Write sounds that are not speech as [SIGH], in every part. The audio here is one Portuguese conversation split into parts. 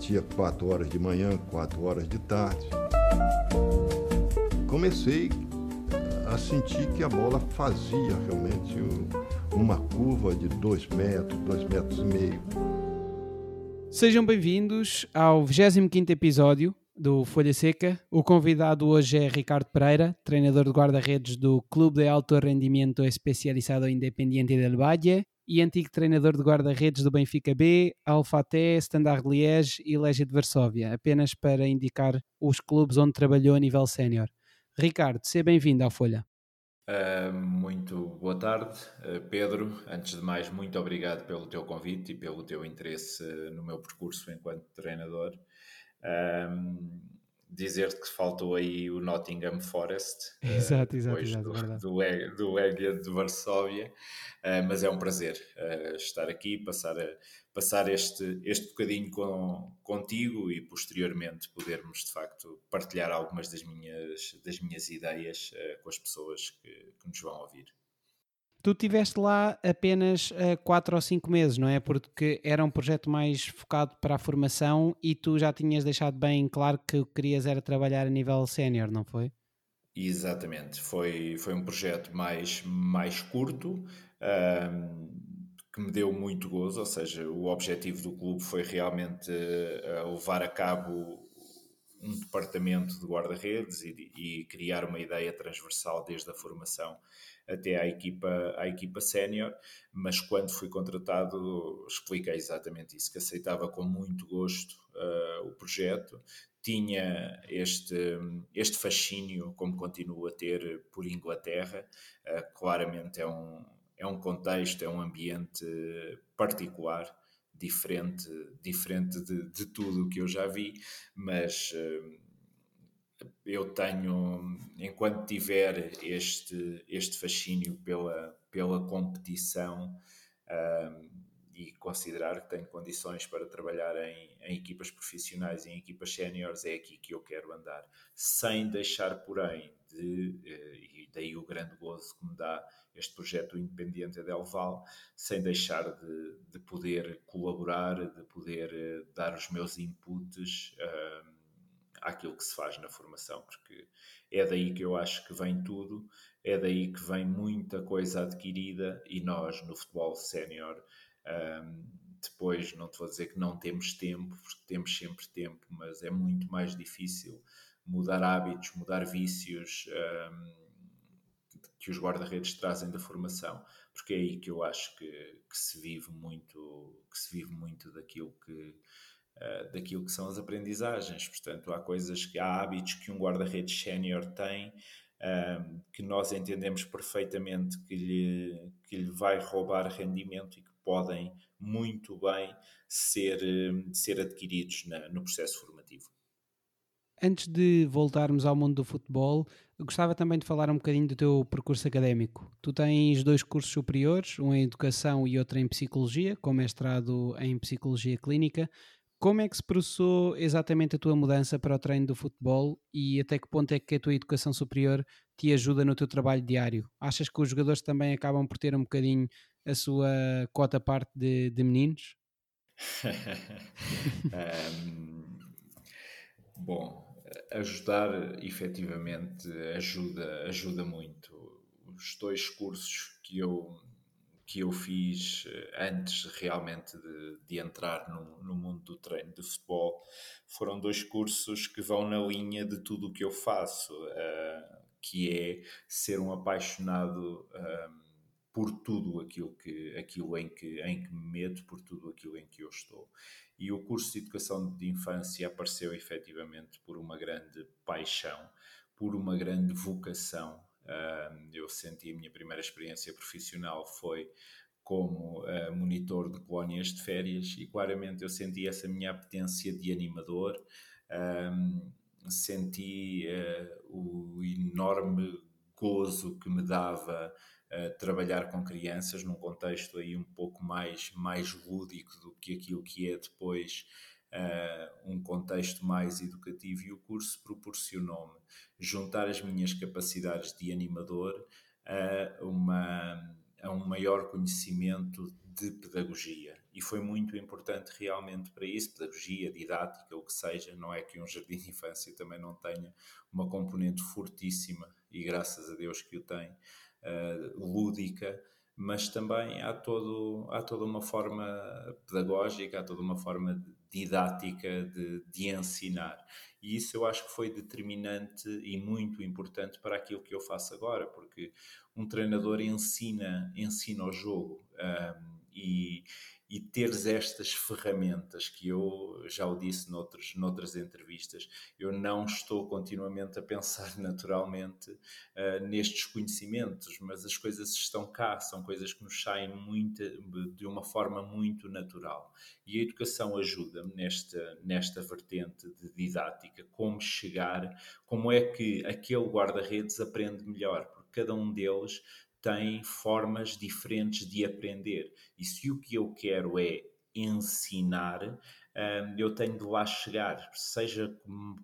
batia 4 horas de manhã, 4 horas de tarde. Comecei a sentir que a bola fazia realmente uma curva de 2 metros, 2 metros e meio. Sejam bem-vindos ao 25 episódio do Folha Seca. O convidado hoje é Ricardo Pereira, treinador de guarda-redes do Clube de Alto Rendimento Especializado Independiente del Valle e antigo treinador de guarda-redes do Benfica B, Alfaté, Standard Liège e Legia de Varsóvia, apenas para indicar os clubes onde trabalhou a nível sénior. Ricardo, seja bem-vindo à Folha. Uh, muito boa tarde, uh, Pedro. Antes de mais, muito obrigado pelo teu convite e pelo teu interesse uh, no meu percurso enquanto treinador. Dizer-te que faltou aí o Nottingham Forest, [LAUGHS] exato, exato, exato, do, do, do Egia de Varsóvia, mas é um prazer estar aqui, passar, a, passar este, este bocadinho com, contigo e posteriormente podermos de facto partilhar algumas das minhas, das minhas ideias com as pessoas que, que nos vão ouvir. Tu tiveste lá apenas uh, quatro ou cinco meses, não é? Porque era um projeto mais focado para a formação e tu já tinhas deixado bem claro que o que querias era trabalhar a nível sénior, não foi? Exatamente, foi, foi um projeto mais, mais curto que me deu muito gozo, ou seja, o objetivo do clube foi realmente uh, levar a cabo um departamento de guarda-redes e, e criar uma ideia transversal desde a formação até à equipa, à equipa sénior, mas quando fui contratado expliquei exatamente isso, que aceitava com muito gosto uh, o projeto, tinha este, este fascínio, como continuo a ter, por Inglaterra, uh, claramente é um, é um contexto, é um ambiente particular, diferente, diferente de, de tudo o que eu já vi, mas uh, eu tenho, enquanto tiver este, este fascínio pela, pela competição um, e considerar que tenho condições para trabalhar em, em equipas profissionais e em equipas séniores, é aqui que eu quero andar. Sem deixar, porém, de, eh, e daí o grande gozo que me dá este projeto Independente Del Val, sem deixar de, de poder colaborar, de poder eh, dar os meus inputs. Um, àquilo que se faz na formação, porque é daí que eu acho que vem tudo, é daí que vem muita coisa adquirida e nós no futebol sénior. Um, depois, não te vou dizer que não temos tempo, porque temos sempre tempo, mas é muito mais difícil mudar hábitos, mudar vícios que os guarda-redes trazem da formação, porque é aí que eu acho que, que, se vive muito, que se vive muito daquilo que, uh, daquilo que são as aprendizagens. Portanto, há coisas que há hábitos que um guarda-redes sénior tem uh, que nós entendemos perfeitamente que lhe, que lhe vai roubar rendimento e que podem muito bem ser, uh, ser adquiridos na, no processo formativo. Antes de voltarmos ao mundo do futebol, gostava também de falar um bocadinho do teu percurso académico. Tu tens dois cursos superiores, um em Educação e outro em Psicologia, com mestrado em Psicologia Clínica. Como é que se processou exatamente a tua mudança para o treino do futebol e até que ponto é que a tua educação superior te ajuda no teu trabalho diário? Achas que os jogadores também acabam por ter um bocadinho a sua cota parte de, de meninos? [LAUGHS] um, bom, ajudar efetivamente ajuda, ajuda muito. Os dois cursos que eu que eu fiz eh, antes realmente de, de entrar no, no, mundo do treino de futebol foram dois cursos que vão na linha de tudo o que eu faço, uh, que é ser um apaixonado uh, por tudo aquilo, que, aquilo em, que, em que me meto, por tudo aquilo em que eu estou. E o curso de Educação de Infância apareceu efetivamente por uma grande paixão, por uma grande vocação. Eu senti a minha primeira experiência profissional foi como uh, monitor de colónias de férias e claramente eu senti essa minha apetência de animador, senti uh, o enorme gozo que me dava trabalhar com crianças num contexto aí um pouco mais, mais lúdico do que aquilo que é depois uh, um contexto mais educativo e o curso proporcionou-me juntar as minhas capacidades de animador a, uma, a um maior conhecimento de pedagogia. e foi muito importante realmente para isso, pedagogia, didática, o que seja, não é que um jardim de infância também não tenha uma componente fortíssima, e graças a Deus que o tem, uh, lúdica, mas também há, todo, há toda uma forma pedagógica, há toda uma forma didática de, de ensinar. E isso eu acho que foi determinante e muito importante para aquilo que eu faço agora, porque um treinador ensina, ensina o jogo. Um, e, e teres estas ferramentas que eu já o disse noutros, noutras entrevistas, eu não estou continuamente a pensar [LAUGHS] naturalmente uh, nestes conhecimentos, mas as coisas estão cá, são coisas que nos saem muito, de uma forma muito natural. E a educação ajuda-me nesta, nesta vertente de didática, como chegar, como é que aquele guarda-redes aprende melhor, porque cada um deles tem formas diferentes de aprender. E se o que eu quero é ensinar, hum, eu tenho de lá chegar, seja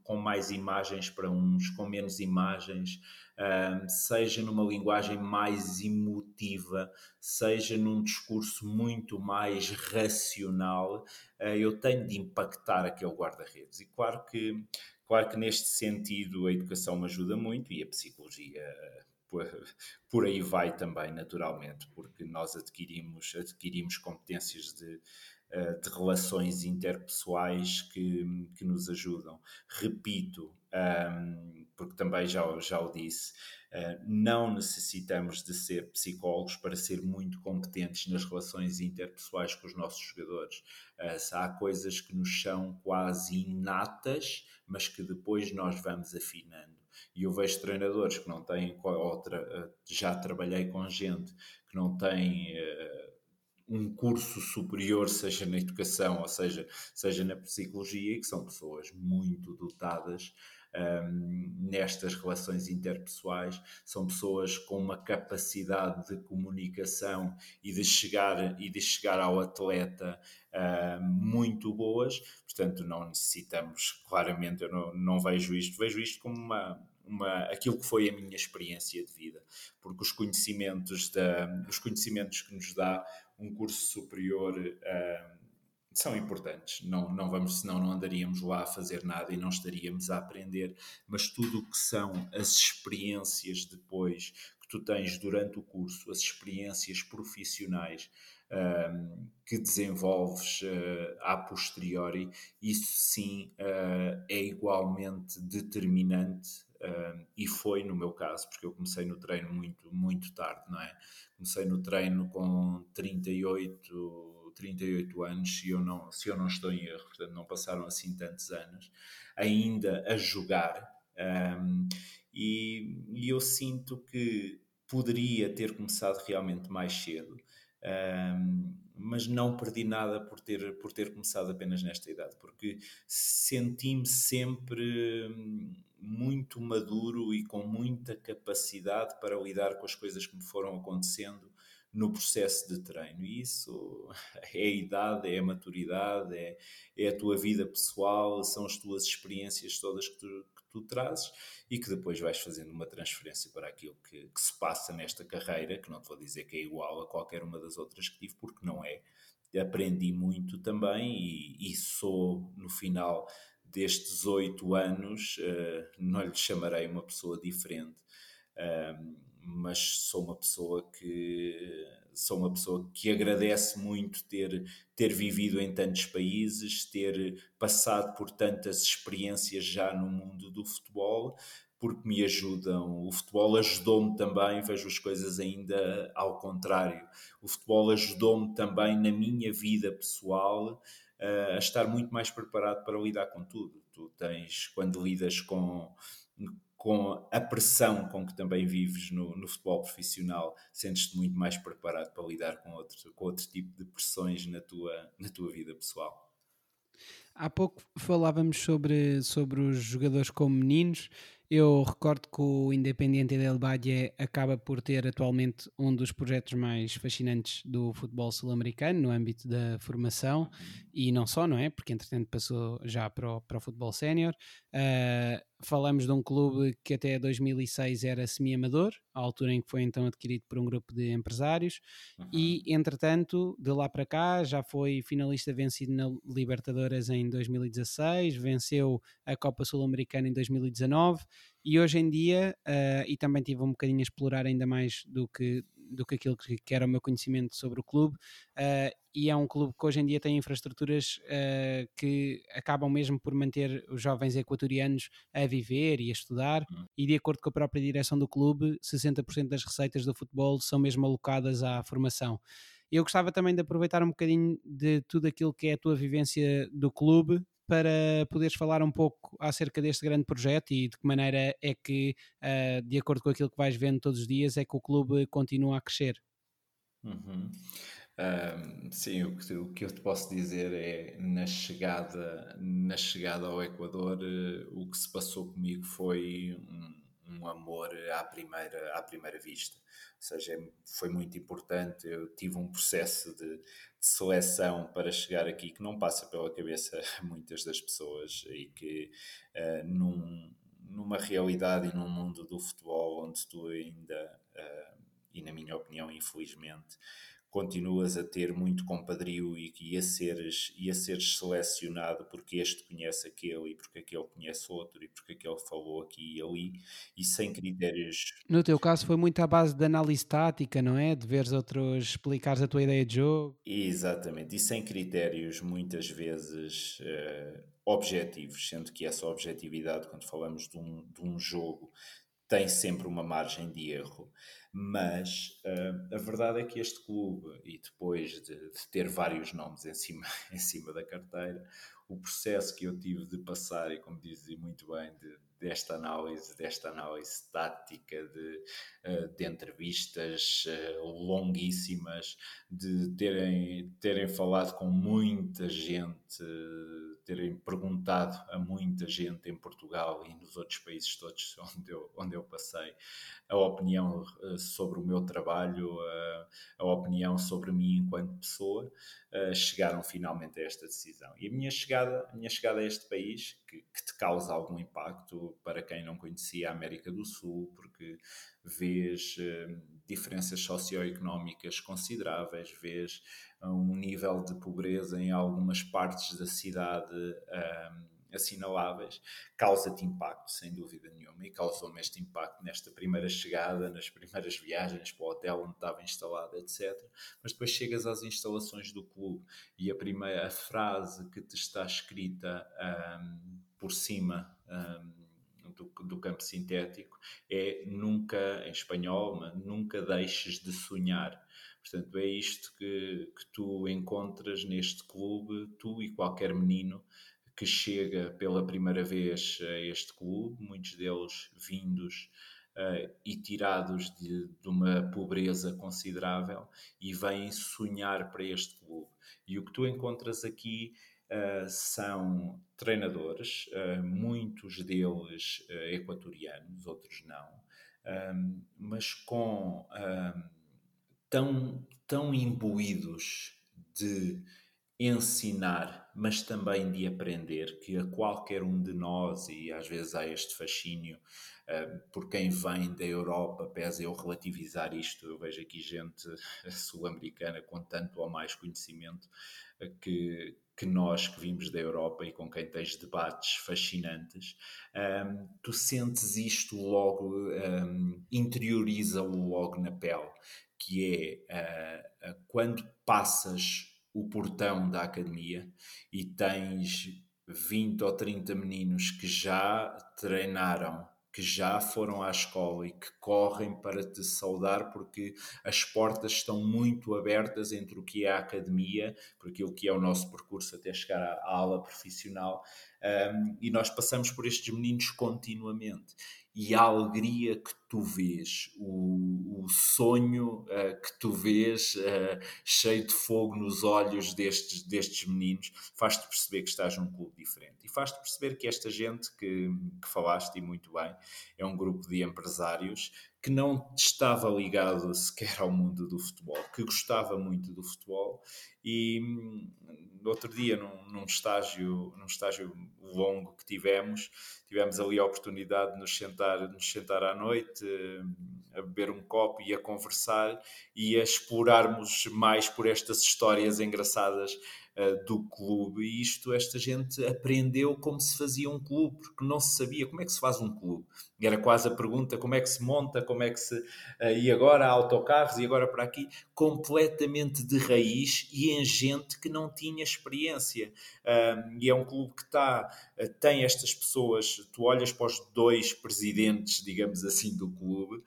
com mais imagens para uns, com menos imagens, hum, seja numa linguagem mais emotiva, seja num discurso muito mais racional, hum, eu tenho de impactar aquele guarda-redes. E claro que, claro que neste sentido a educação me ajuda muito e a psicologia por, aí vai também, naturalmente, porque nós adquirimos, adquirimos competências de, eh, de relações interpessoais que, que nos ajudam. Repito, um, porque também já, já o disse, uh, não necessitamos de ser psicólogos para ser muito competentes nas relações interpessoais com os nossos jogadores. Uh, há coisas que nos são quase inatas, mas que depois nós vamos afinando. E eu vejo treinadores que não têm, outra, eh, já trabalhei com gente que não tem uh, um curso superior, seja na educação ou seja, seja na psicologia, que são pessoas muito dotadas um, ehm, nestas relações interpessoais, são pessoas com uma capacidade de comunicação e de chegar, e de chegar ao atleta uh, muito boas, portanto não necessitamos, claramente eu não, não vejo isto, vejo isto como uma uma, aquilo que foi a minha experiência de vida, porque os conhecimentos, da, os conhecimentos que nos dá um curso superior uh, são importantes. Não, não vamos, senão não andaríamos lá a fazer nada e não estaríamos a aprender. Mas tudo o que são as experiências depois que tu tens durante o curso, as experiências profissionais uh, que desenvolves uh, a posteriori, isso sim uh, é igualmente determinante E foi no meu caso, porque eu comecei no treino muito, muito tarde, não é? Comecei no treino com 38, 38 anos, se eu, não, se eu não estou em erro, portanto não passaram assim tantos anos, ainda a jogar. Um, e, e, eu sinto que poderia ter começado realmente mais cedo, um, mas não perdi nada por ter, por ter começado apenas nesta idade, porque senti-me sempre muito maduro e com muita capacidade para lidar com as coisas que me foram acontecendo no processo de treino. E isso [LAUGHS] é a idade, é a maturidade, é, é a tua vida pessoal, são as tuas experiências todas que tu, que tu trazes e que depois vais fazendo uma transferência para aquilo que, que, se passa nesta carreira, que não te vou dizer que é igual a qualquer uma das outras que tive, porque não é. Aprendi muito também e, e sou, no final destes oito anos, uh, não lhe chamarei uma pessoa diferente, uh, mas sou uma pessoa que sou uma pessoa que agradece muito ter, ter vivido em tantos países, ter passado por tantas experiências já no mundo do futebol, porque me ajudam. O futebol ajudou-me também, vejo as coisas ainda ao contrário. O futebol ajudou-me também na minha vida pessoal a estar muito mais preparado para lidar com tudo. Tu tens, quando lidas com, com a pressão com que também vives no, no futebol profissional, sentes-te muito mais preparado para lidar com outro, com outro tipo de pressões na tua, na tua vida pessoal. Há pouco falávamos sobre, sobre os jogadores como meninos eu recordo que o Independiente del Valle acaba por ter atualmente um dos projetos mais fascinantes do futebol sul-americano no âmbito da formação e não só, não é? Porque entretanto passou já para o, para o futebol sénior. Uh, falamos de um clube que até 2006 era semi-amador, à altura em que foi então adquirido por um grupo de empresários, uhum. e entretanto, de lá para cá, já foi finalista vencido na Libertadores em 2016, venceu a Copa Sul-Americana em 2019 e hoje em dia, uh, e também tive um bocadinho a explorar ainda mais do que, do que aquilo que, que era o meu conhecimento sobre o clube, uh, e é um clube que hoje em dia tem infraestruturas uh, que acabam mesmo por manter os jovens equatorianos a viver e a estudar, uhum. e de acordo com a própria direção do clube, 60% das receitas do futebol são mesmo alocadas à formação. Eu gostava também de aproveitar um bocadinho de tudo aquilo que é a tua vivência do clube para poderes falar um pouco acerca deste grande projeto e de que maneira é que, uh, de acordo com aquilo que vais vendo todos os dias, é que o clube continua a crescer. Uhum. Um, sim, o que, o que, eu te posso dizer é na chegada, na chegada ao Equador, uh, o que se passou comigo foi um, um amor à primeira, à primeira vista. Ou seja, é, foi muito importante. Eu tive um processo de, de, seleção para chegar aqui que não passa pela cabeça [LAUGHS] muitas das pessoas e que uh, num, numa realidade e num mundo do futebol onde tu ainda, uh, e na minha opinião, infelizmente, continuas a ter muito compadrio e ia seres, ia seres selecionado porque este conhece aquele e porque aquele conhece outro e porque aquele falou aqui e ali e sem critérios. No teu caso foi muito à base de análise tática, não é? De veres outros, explicares a tua ideia de jogo. Exatamente, e sem critérios muitas vezes uh, objetivos, sendo que essa objetividade, quando falamos de um, de um jogo, tem sempre uma margem de erro. Mas uh, a verdade é que este clube, e depois de, de, ter vários nomes em cima, [LAUGHS] em cima da carteira, o processo que eu tive de passar, e como dizia muito bem, de, desta análise, desta análise tática, de, uh, de entrevistas uh, longuíssimas, de terem, terem falado com muita gente, terem perguntado a muita gente em Portugal e nos outros países todos [LAUGHS] onde eu, onde eu passei a opinião uh, sobre o meu trabalho, uh, a opinião sobre mim enquanto pessoa, uh, chegaram finalmente a esta decisão. E a minha chegada, a minha chegada a este país, que, que te causa algum impacto para quem não conhecia a América do Sul, porque vês diferenças socioeconómicas consideráveis, vês um nível de pobreza em algumas partes da cidade assinaláveis, causa-te impacto, sem dúvida nenhuma, e causou-me este impacto nesta primeira chegada, nas primeiras viagens para o hotel onde estava instalado, etc. Mas depois chegas às instalações do clube e a primeira a frase que te está escrita um, por cima um, do, do, campo sintético é nunca, em espanhol, nunca deixes de sonhar. Portanto, é isto que, que tu encontras neste clube, tu e qualquer menino que chega pela primeira vez a este clube, muitos deles vindos uh, e tirados de, de, uma pobreza considerável e vêm sonhar para este clube. E o que tu encontras aqui uh, são treinadores, uh, muitos deles equatorianos, outros não, um, mas com um, tão, tão imbuídos de ensinar, mas também de aprender, que a qualquer um de nós, e às vezes há este fascínio uh, por quem vem da Europa, pese eu relativizar isto, eu vejo aqui gente [LAUGHS] sul-americana com tanto ou mais conhecimento uh, que, que nós que vimos da Europa e com quem tens debates fascinantes, um, ehm, tu sentes isto logo, um, ehm, interioriza-o logo na pele, que é uh, quando passas o portão da academia e tens 20 ou 30 meninos que já treinaram, que já foram à escola e que correm para te saudar porque as portas estão muito abertas entre o que é a academia, por aquilo que é o nosso percurso até chegar à, aula profissional, um, e nós passamos por estes meninos continuamente e a alegria que tu vês, o, o sonho uh, que tu vês uh, cheio de fogo nos olhos destes, destes meninos, faz-te perceber que estás num clube diferente. E faz-te perceber que esta gente que, que falaste e muito bem é um grupo de empresários que não estava ligado sequer ao mundo do futebol, que gostava muito do futebol e no outro dia, num, num, estágio, num estágio longo que tivemos, tivemos ali a oportunidade de nos sentar, nos sentar à noite, a beber um copo e a conversar e a explorarmos mais por estas histórias engraçadas uh, do clube. E isto, esta gente aprendeu como se fazia um clube, porque não se sabia como é que se faz um clube. Era quase a pergunta como é que se monta, como é que se. Uh, e agora há autocarros, e agora para aqui, completamente de raiz e em gente que não tinha experiência. E é um clube que está, tem estas pessoas, tu olhas para os dois presidentes, digamos assim, do clube.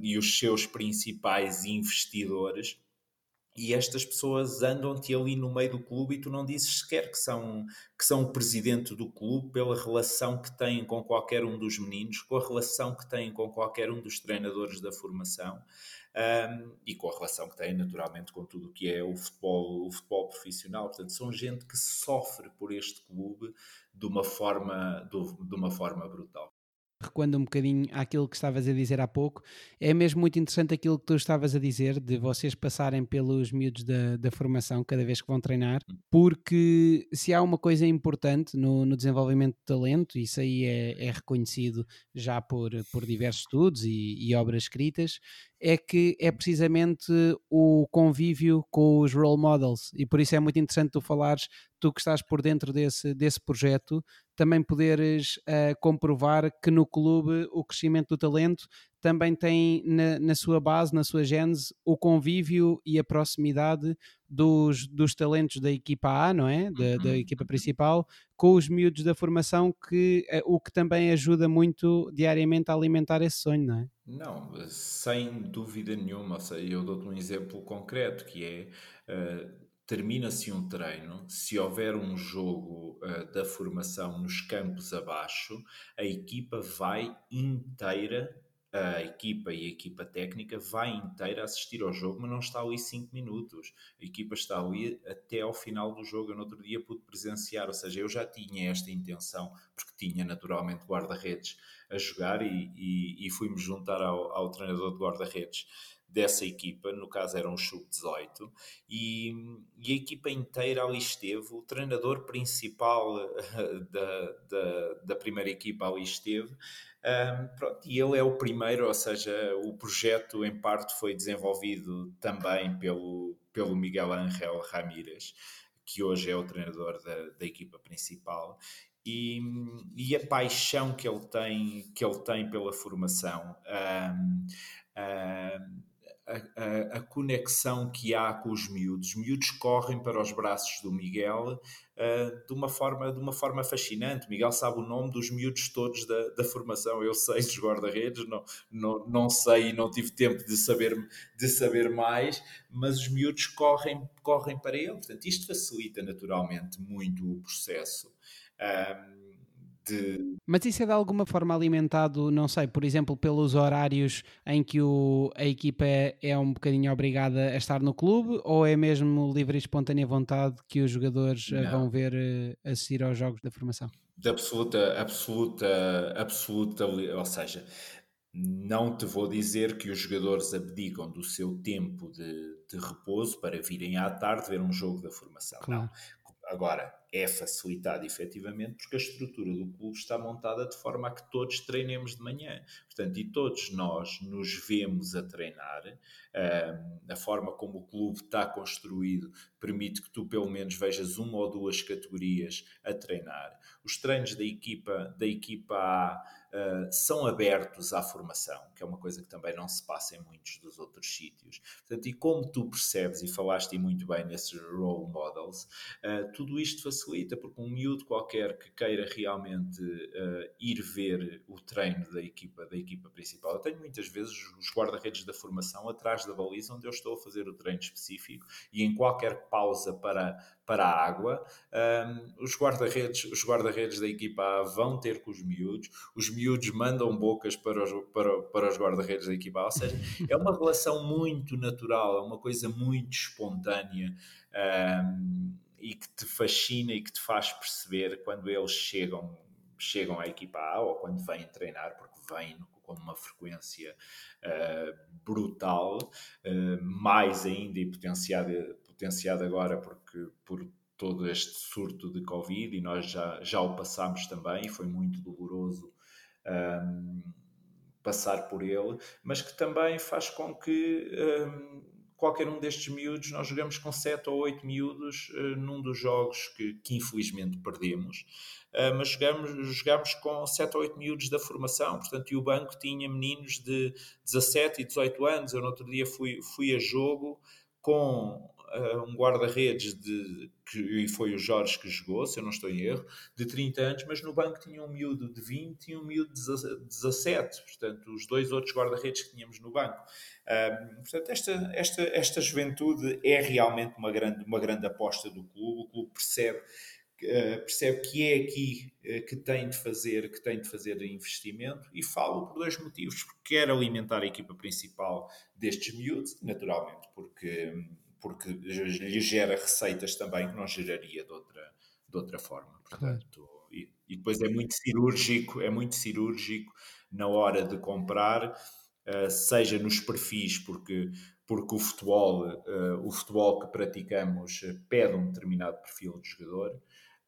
e os seus principais investidores, e estas pessoas andam-te ali no meio do clube e tu não dizes sequer que são, que são o presidente do clube pela relação que têm com qualquer um dos meninos, com a relação que têm com qualquer um dos treinadores da formação um, e com a relação que têm naturalmente com tudo o que é o futebol, o futebol profissional. Portanto, são gente que sofre por este clube de uma forma, de uma forma brutal recuando um bocadinho àquilo que estavas a dizer há pouco, é mesmo muito interessante aquilo que tu estavas a dizer, de vocês passarem pelos miúdos da, da formação cada vez que vão treinar, hum. porque se há uma coisa importante no, no desenvolvimento de talento, isso aí é, é reconhecido já por, por diversos estudos e, e obras escritas, é que é precisamente o convívio com os role models e por isso é muito interessante tu falares, tu que estás por dentro desse, desse projeto, também poderes uh, comprovar que no clube o crescimento do talento também tem na, na, sua base, na sua gênese, o convívio e a proximidade dos, dos talentos da equipa A, não é? Da, da uhum, equipa uhum. principal, com os miúdos da formação, que, uh, o que também ajuda muito diariamente a alimentar esse sonho, não é? Não, sem dúvida nenhuma. Eu dou-te um exemplo concreto que é. Uh, termina-se um treino, se houver um jogo uh, da formação nos campos abaixo, a equipa vai inteira a equipa e a equipa técnica vai inteira assistir ao jogo, mas não está ali 5 minutos. A equipa está ali até ao final do jogo. Eu no outro dia pude presenciar, ou seja, eu já tinha esta intenção, porque tinha naturalmente guarda-redes a jogar e, e, e fui-me juntar ao, ao treinador de guarda-redes dessa equipa, no caso era um sub-18, e, e, a equipa inteira ali esteve, o treinador principal da, da, da primeira equipa ali esteve, um, pronto, e ele é o primeiro, ou seja, o projeto em parte foi desenvolvido também pelo, pelo Miguel Ángel Ramírez, que hoje é o treinador da, da equipa principal. E, e, a paixão que ele tem, que ele tem pela formação. Um, um, a, a, conexão que há com os miúdos. Os miúdos correm para os braços do Miguel uh, de, uma forma, de uma forma fascinante. Miguel sabe o nome dos miúdos todos da, da formação. Eu sei dos guarda-redes, não, não, não sei e não tive tempo de saber, de saber mais, mas os miúdos correm, correm para ele. Portanto, isto facilita naturalmente muito o processo. De... Mas isso é de alguma forma alimentado, não sei, por exemplo, pelos horários em que o, a equipa é, é um bocadinho obrigada a estar no clube ou é mesmo livre e espontânea vontade que os jogadores eh, não. vão ver eh, assistir aos jogos da formação? De absoluta, absoluta, absoluta, ou seja, não te vou dizer que os jogadores abdicam do seu tempo de, de repouso para virem à tarde ver um jogo da formação. Claro. Não. Agora, é facilitado efetivamente porque a estrutura do clube está montada de forma a que todos treinemos de manhã. Portanto, e todos nós nos vemos a treinar. a forma como o clube está construído permite que tu pelo menos vejas uma ou duas categorias a treinar. Os treinos da equipa, da equipa A uh, são abertos à formação, que é uma coisa que também não se passa em muitos dos outros sítios. Portanto, e como tu percebes, e falaste muito bem nesses role models, uh, tudo isto facilita, porque um miúdo qualquer que queira realmente uh, ir ver o treino da equipa, da equipa principal, eu tenho muitas vezes os guarda-redes da formação atrás da baliza onde eu estou a fazer o treino específico e em qualquer pausa para, para a água, um, os guarda-redes os guarda da equipa A vão ter com os miúdos, os miúdos mandam bocas para os, para, para os guarda-redes da equipa A, ou seja, é uma relação muito natural, é uma coisa muito espontânea. Um, e que te fascina e que te faz perceber quando eles chegam, chegam à equipa A ou quando vêm treinar, porque vêm com uma frequência uh, brutal, uh, mais ainda e potenciada, potenciada agora porque, por, todo este surto de Covid e nós já, já o passámos também, foi muito doloroso um, passar por ele, mas que também faz com que um, qualquer um destes miúdos, nós jogamos com 7 ou 8 miúdos uh, num dos jogos que, que infelizmente perdemos, uh, mas jogamos, jogamos com 7 ou 8 miúdos da formação, portanto, e o banco tinha meninos de 17 e 18 anos. Eu no outro dia fui, fui a jogo com uh, um guarda-redes de que, e foi o Jorge que jogou, se eu não estou em erro, de 30 anos, mas no banco tinha um miúdo de 20 e um miúdo de 17, portanto, os dois outros guarda-redes que tínhamos no banco. Portanto, esta, esta, esta juventude é realmente uma grande, uma grande aposta do clube, o clube percebe Uh, percebe que é aqui uh, que tem de fazer que tem de fazer investimento e falo por dois motivos. Porque quer alimentar a equipa principal destes miúdos naturalmente porque porque lhe gera receitas também que não geraria de outra, de outra forma. Portanto, e, e, depois é muito cirúrgico, é muito cirúrgico na hora de comprar, uh, seja nos perfis, porque, porque o futebol, uh, o futebol que praticamos pede um determinado perfil de jogador.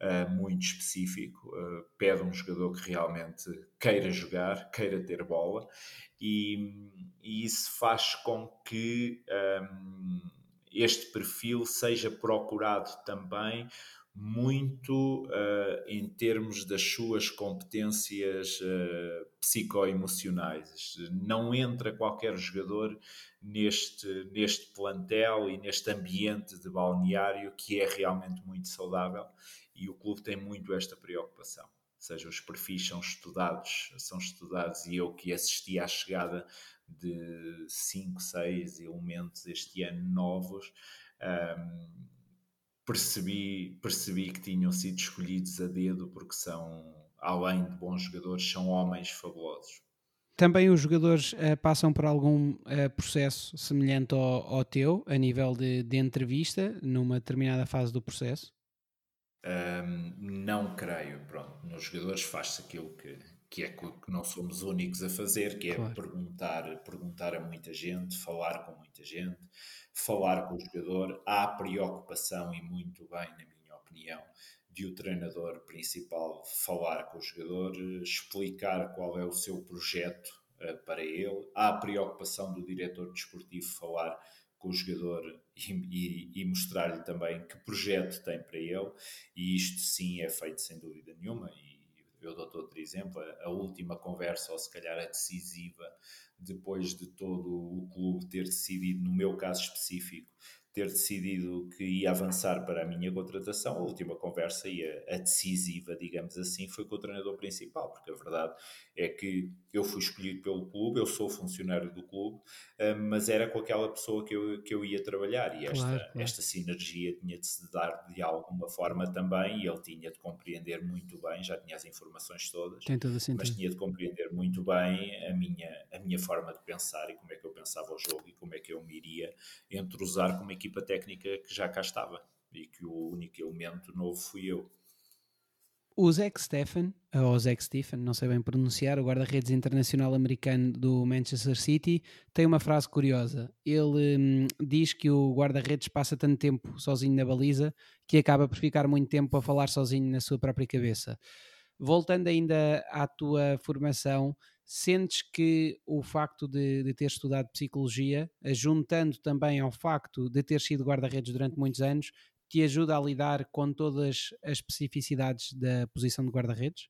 Uh, muito específico, pede um jogador que realmente queira jogar, queira ter bola, e, e isso faz com que um, este perfil seja procurado também muito uh, em termos das suas competências uh, psicoemocionais. Não entra qualquer jogador neste, neste plantel e neste ambiente de balneário que é realmente muito saudável e o clube tem muito esta preocupação. Seja, os perfis são estudados, são estudados e eu que assisti à chegada de 5, 6 elementos este ano novos, um, percebi, percebi que tinham sido escolhidos a dedo porque são, além de bons jogadores, são homens fabulosos. Também os jogadores uh, passam por algum uh, processo semelhante ao, ao, teu, a nível de, de entrevista, numa determinada fase do processo? Um, não creio. Pronto, nos jogadores faz-se aquilo que, que é que não somos únicos a fazer, que é claro. perguntar, perguntar a muita gente, falar com muita gente, falar com o jogador. Há preocupação, e muito bem, na minha opinião, de o treinador principal falar com o jogador, explicar qual é o seu projeto uh, para ele. Há preocupação do diretor desportivo falar com o jogador e, e, mostrar-lhe também que projeto tem para ele, e isto sim é feito sem dúvida nenhuma. E, eu dou outro exemplo, a última conversa, ou se calhar a decisiva, depois de todo o clube ter decidido, no meu caso específico, ter decidido que ia avançar para a minha contratação, a última conversa e a, a, decisiva, digamos assim, foi com o treinador principal, porque a verdade é que eu fui escolhido pelo clube, eu sou funcionário do clube, uh, mas era com aquela pessoa que eu, que eu ia trabalhar e esta, claro, esta sinergia tinha de se dar de alguma forma também e ele tinha de compreender muito bem, já tinha as informações todas, mas tinha de compreender muito bem a minha, a minha forma de pensar e como é que eu pensava o jogo e como é que eu me iria entrosar com uma equipa técnica que já cá estava e que o único elemento novo fui eu. O Zack Stephen, ou Zack Stephen, não sei bem pronunciar, o guarda-redes internacional americano do Manchester City, tem uma frase curiosa. Ele hum, diz que o guarda-redes passa tanto tempo sozinho na baliza que acaba por ficar muito tempo a falar sozinho na sua própria cabeça. Voltando ainda à tua formação, sentes que o facto de, de ter estudado psicologia, juntando também ao facto de ter sido guarda-redes durante muitos anos, te ajuda a lidar com todas as especificidades da posição de guarda-redes?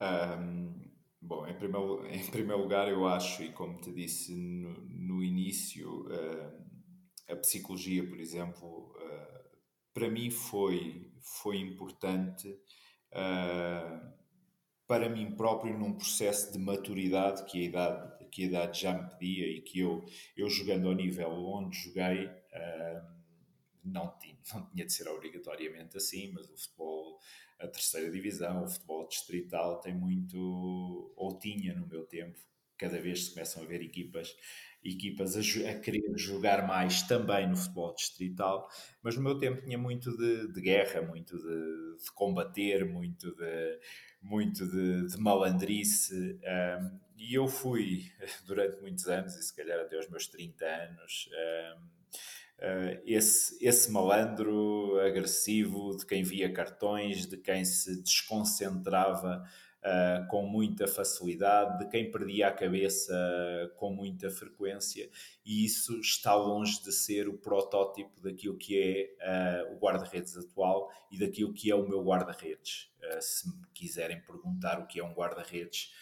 Um, bom, em primeiro, [LAUGHS] em primeiro lugar, eu acho, e como te disse no, no início, uh, a psicologia, por exemplo, uh, para mim foi, foi importante uh, para mim próprio num processo de maturidade que a idade, que a idade já me pedia e que eu, eu jogando ao nível onde joguei não tinha, [LAUGHS] não tinha de ser obrigatoriamente assim, mas o futebol, a terceira divisão, o futebol distrital tem muito, ou tinha no meu tempo, cada vez se começam a ver equipas, equipas a, a querer jogar mais também no futebol distrital, mas no meu tempo tinha muito de, de guerra, muito de, de, combater, muito de, muito de, de malandrice, um, e eu fui [LAUGHS] durante muitos anos, e se calhar até aos meus 30 anos, um, uh, esse, esse malandro agressivo de quem via cartões, de quem se desconcentrava uh, com muita facilidade, de quem perdia a cabeça com muita frequência, e isso está longe de ser o protótipo daquilo que é uh, o guarda-redes atual e daquilo que é o meu guarda-redes. Uh, se me quiserem perguntar o que é um guarda-redes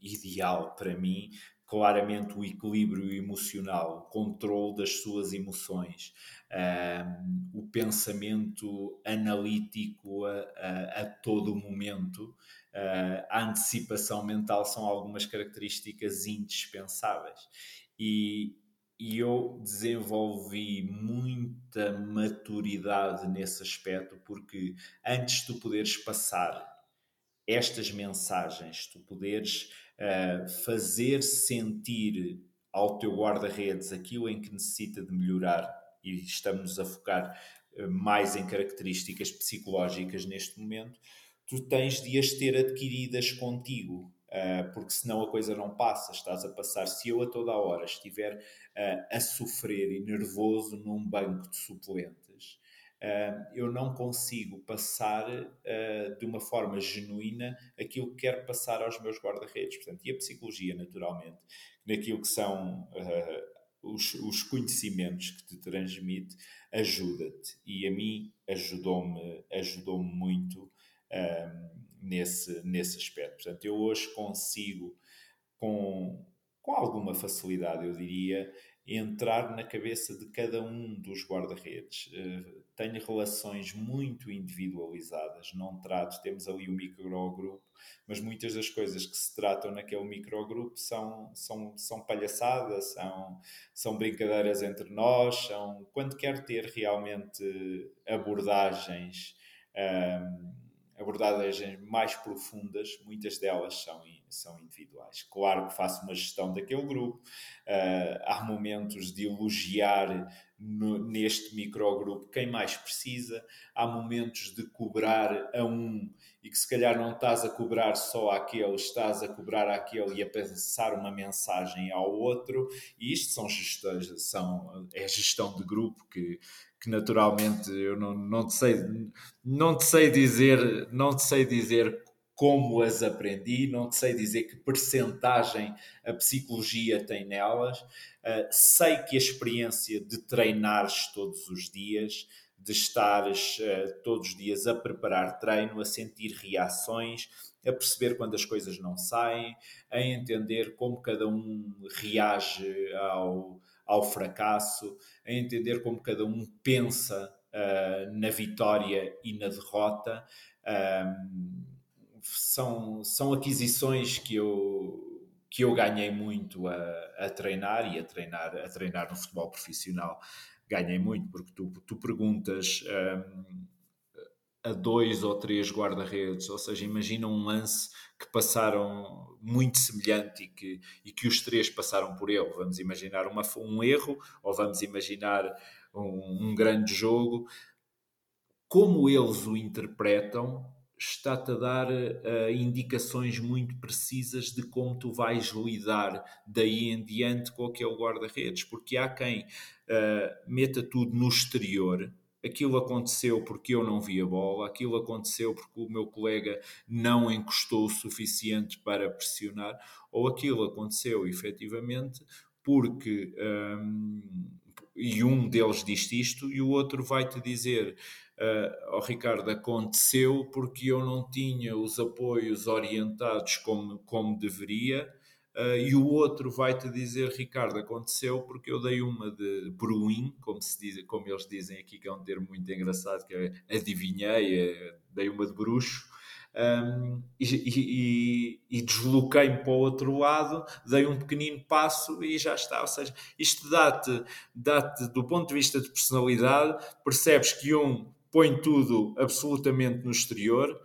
ideal para mim, claramente o equilíbrio emocional, o controle das suas emoções, um, o pensamento analítico a, a, a todo momento, uh, a antecipação mental são algumas características indispensáveis. E, e eu desenvolvi muita maturidade nesse aspecto, porque antes de tu poderes passar estas mensagens, tu poderes uh, fazer sentir ao teu guarda-redes aquilo em que necessita de melhorar, e estamos a focar uh, mais em características psicológicas neste momento, tu tens de as ter adquiridas contigo. Uh, porque senão a coisa não passa, estás a passar. Se eu a toda a hora estiver a sofrer e nervoso num banco de suplentes, uh, eu não consigo passar de uma forma genuína aquilo que quero passar aos meus guarda-redes. Portanto, e a psicologia, naturalmente, naquilo que são os, os, conhecimentos que te transmite, ajuda-te. E a mim ajudou-me ajudou, muito nesse, nesse aspecto. Portanto, eu hoje consigo, com, com alguma facilidade, eu diria, entrar na cabeça de cada um dos guarda-redes. Tenho relações muito individualizadas, não trato, temos ali o microgrupo, mas muitas das coisas que se tratam naquele microgrupo são, são, são palhaçadas, são, são brincadeiras entre nós, são quando quero ter realmente abordagens. Um, abordagens mais profundas, muitas delas são, são individuais. Claro que faço uma gestão daquele grupo, uh, há momentos de elogiar no, neste microgrupo quem mais precisa, há momentos de cobrar a um e que se calhar não estás a cobrar só àquele, estás a cobrar àquele e a passar uma mensagem ao outro, e isto são gestões, são, é gestão de grupo que, que naturalmente eu não, não, te sei, não te sei dizer, não te sei dizer como as aprendi, não te sei dizer que percentagem a psicologia tem nelas. Uh, sei que a experiência de treinares todos os dias, de estares uh, todos os dias a preparar treino, a sentir reações, a perceber quando as coisas não saem, a entender como cada um reage ao, ao fracasso, a entender como cada um pensa uh, na vitória e na derrota. Um, são, são aquisições que eu, que eu ganhei muito a, a, treinar e a treinar, a treinar no futebol profissional. Ganhei muito, porque tu, tu perguntas a dois ou três guarda-redes, ou seja, imagina um lance que passaram muito semelhante e que, e que os três passaram por ele. Vamos imaginar uma, um erro ou vamos imaginar um, um grande jogo. Como eles o interpretam está-te a dar uh, indicações muito precisas de como tu vais lidar daí em diante com aquele guarda-redes, porque há quem uh, meta tudo no exterior aquilo aconteceu porque eu não vi a bola, aquilo aconteceu porque o meu colega não encostou o suficiente para pressionar, ou aquilo aconteceu efetivamente porque. Um, e um deles diz isto, e o outro vai-te dizer: uh, oh, Ricardo, aconteceu porque eu não tinha os apoios orientados como, como deveria Uh, e o outro vai-te dizer, Ricardo, aconteceu porque eu dei uma de bruin, como, se diz, como eles dizem aqui, que é um termo muito engraçado, que é adivinhei, é, dei uma de bruxo, um, e, e, e desloquei-me para o outro lado, dei um pequenino passo e já está. Ou seja, isto dá-te, dá-te do ponto de vista de personalidade, percebes que um põe tudo absolutamente no exterior,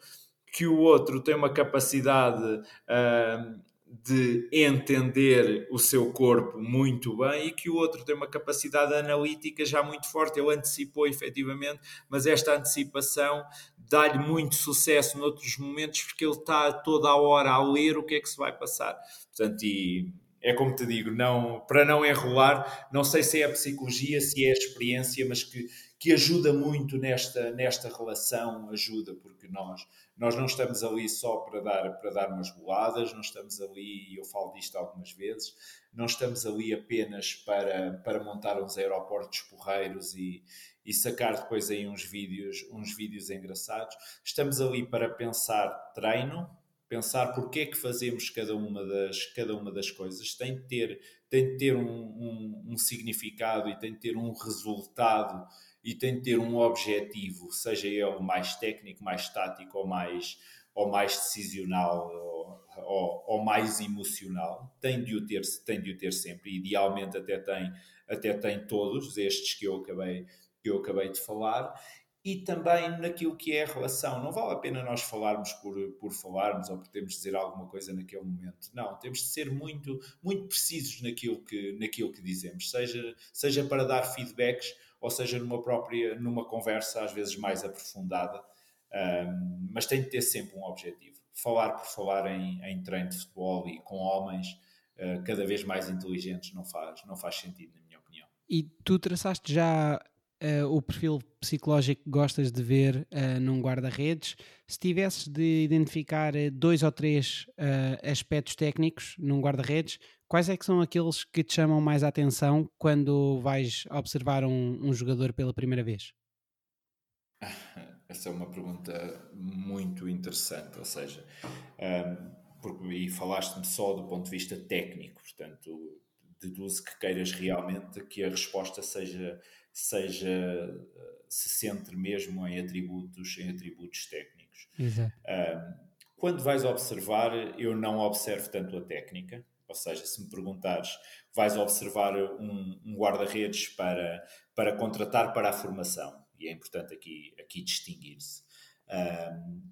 que o outro tem uma capacidade uh, de entender o seu corpo muito bem e que o outro tem uma capacidade analítica já muito forte. Ele antecipou efetivamente, mas esta antecipação dá-lhe muito sucesso noutros momentos porque ele está toda a hora a ler o que é que se vai passar. Portanto, e, é como te digo, não, para não enrolar, não sei se é a psicologia, se é a experiência, mas que, que ajuda muito nesta, nesta relação, ajuda, porque nós, nós não estamos ali só para dar, para dar umas boladas, não estamos ali, e eu falo disto algumas vezes, não estamos ali apenas para, para montar uns aeroportos porreiros e, e sacar depois aí uns vídeos, uns vídeos engraçados. Estamos ali para pensar treino, pensar porque é que fazemos cada uma das, cada uma das coisas. Tem de ter, tem de ter um, um, um significado e tem de ter um resultado e tem de ter um objetivo, seja ele mais técnico, mais tático ou mais, ou mais decisional ou, ou, ou, mais emocional. Tem de, o ter, tem de o ter sempre, idealmente até tem, até tem todos estes que eu acabei, que eu acabei de falar e também naquilo que é a relação. Não vale a pena nós falarmos por, por falarmos ou por termos de dizer alguma coisa naquele momento. Não, temos de ser muito, muito precisos naquilo que, naquilo que dizemos, seja, seja para dar feedbacks ou seja numa própria, numa conversa às vezes mais aprofundada, um, mas tem de ter sempre um objetivo. Falar por falar em, em treino de futebol e com homens uh, cada vez mais inteligentes não faz, não faz sentido, na minha opinião. E tu traçaste já uh, o perfil psicológico que gostas de ver uh, num guarda-redes. Se tivesses de identificar dois ou três uh, aspectos técnicos num guarda-redes, quais é que são aqueles que te chamam mais a atenção quando vais observar um, um jogador pela primeira vez? [LAUGHS] Essa é uma pergunta muito interessante, ou seja, um, porque, e falaste-me só do ponto de vista técnico, portanto, deduzo que queiras realmente que a resposta seja seja se centre mesmo em atributos, em atributos técnicos. Exato. quando vais observar, eu não observo tanto a técnica, ou seja, se me perguntares, vais observar um, um guarda-redes para, para contratar para a formação, e é importante aqui, aqui distinguir-se.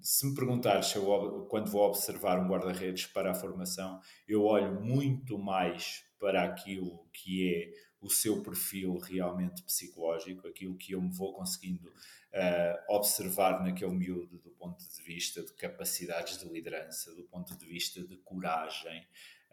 Se me perguntares eu, quando vou observar um guarda-redes para a formação, eu olho muito mais para aquilo que é o seu perfil realmente psicológico, aquilo que eu me vou conseguindo uh, observar naquele miúdo do ponto de vista de capacidades de liderança, do ponto de vista de coragem,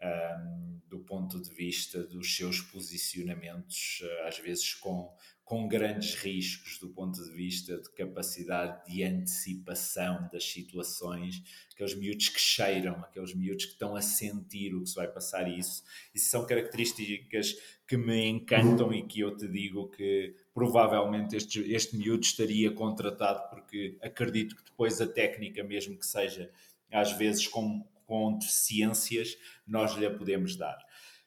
um, do ponto de vista dos seus posicionamentos, uh, às vezes com, com grandes riscos do ponto de vista de capacidade de antecipação das situações, aqueles miúdos que cheiram, aqueles miúdos que estão a sentir o que se vai passar isso. Isso são características que me encantam e que eu te digo que provavelmente este, este miúdo estaria contratado porque acredito que depois a técnica, mesmo que seja às vezes com, com deficiências, nós lhe podemos dar.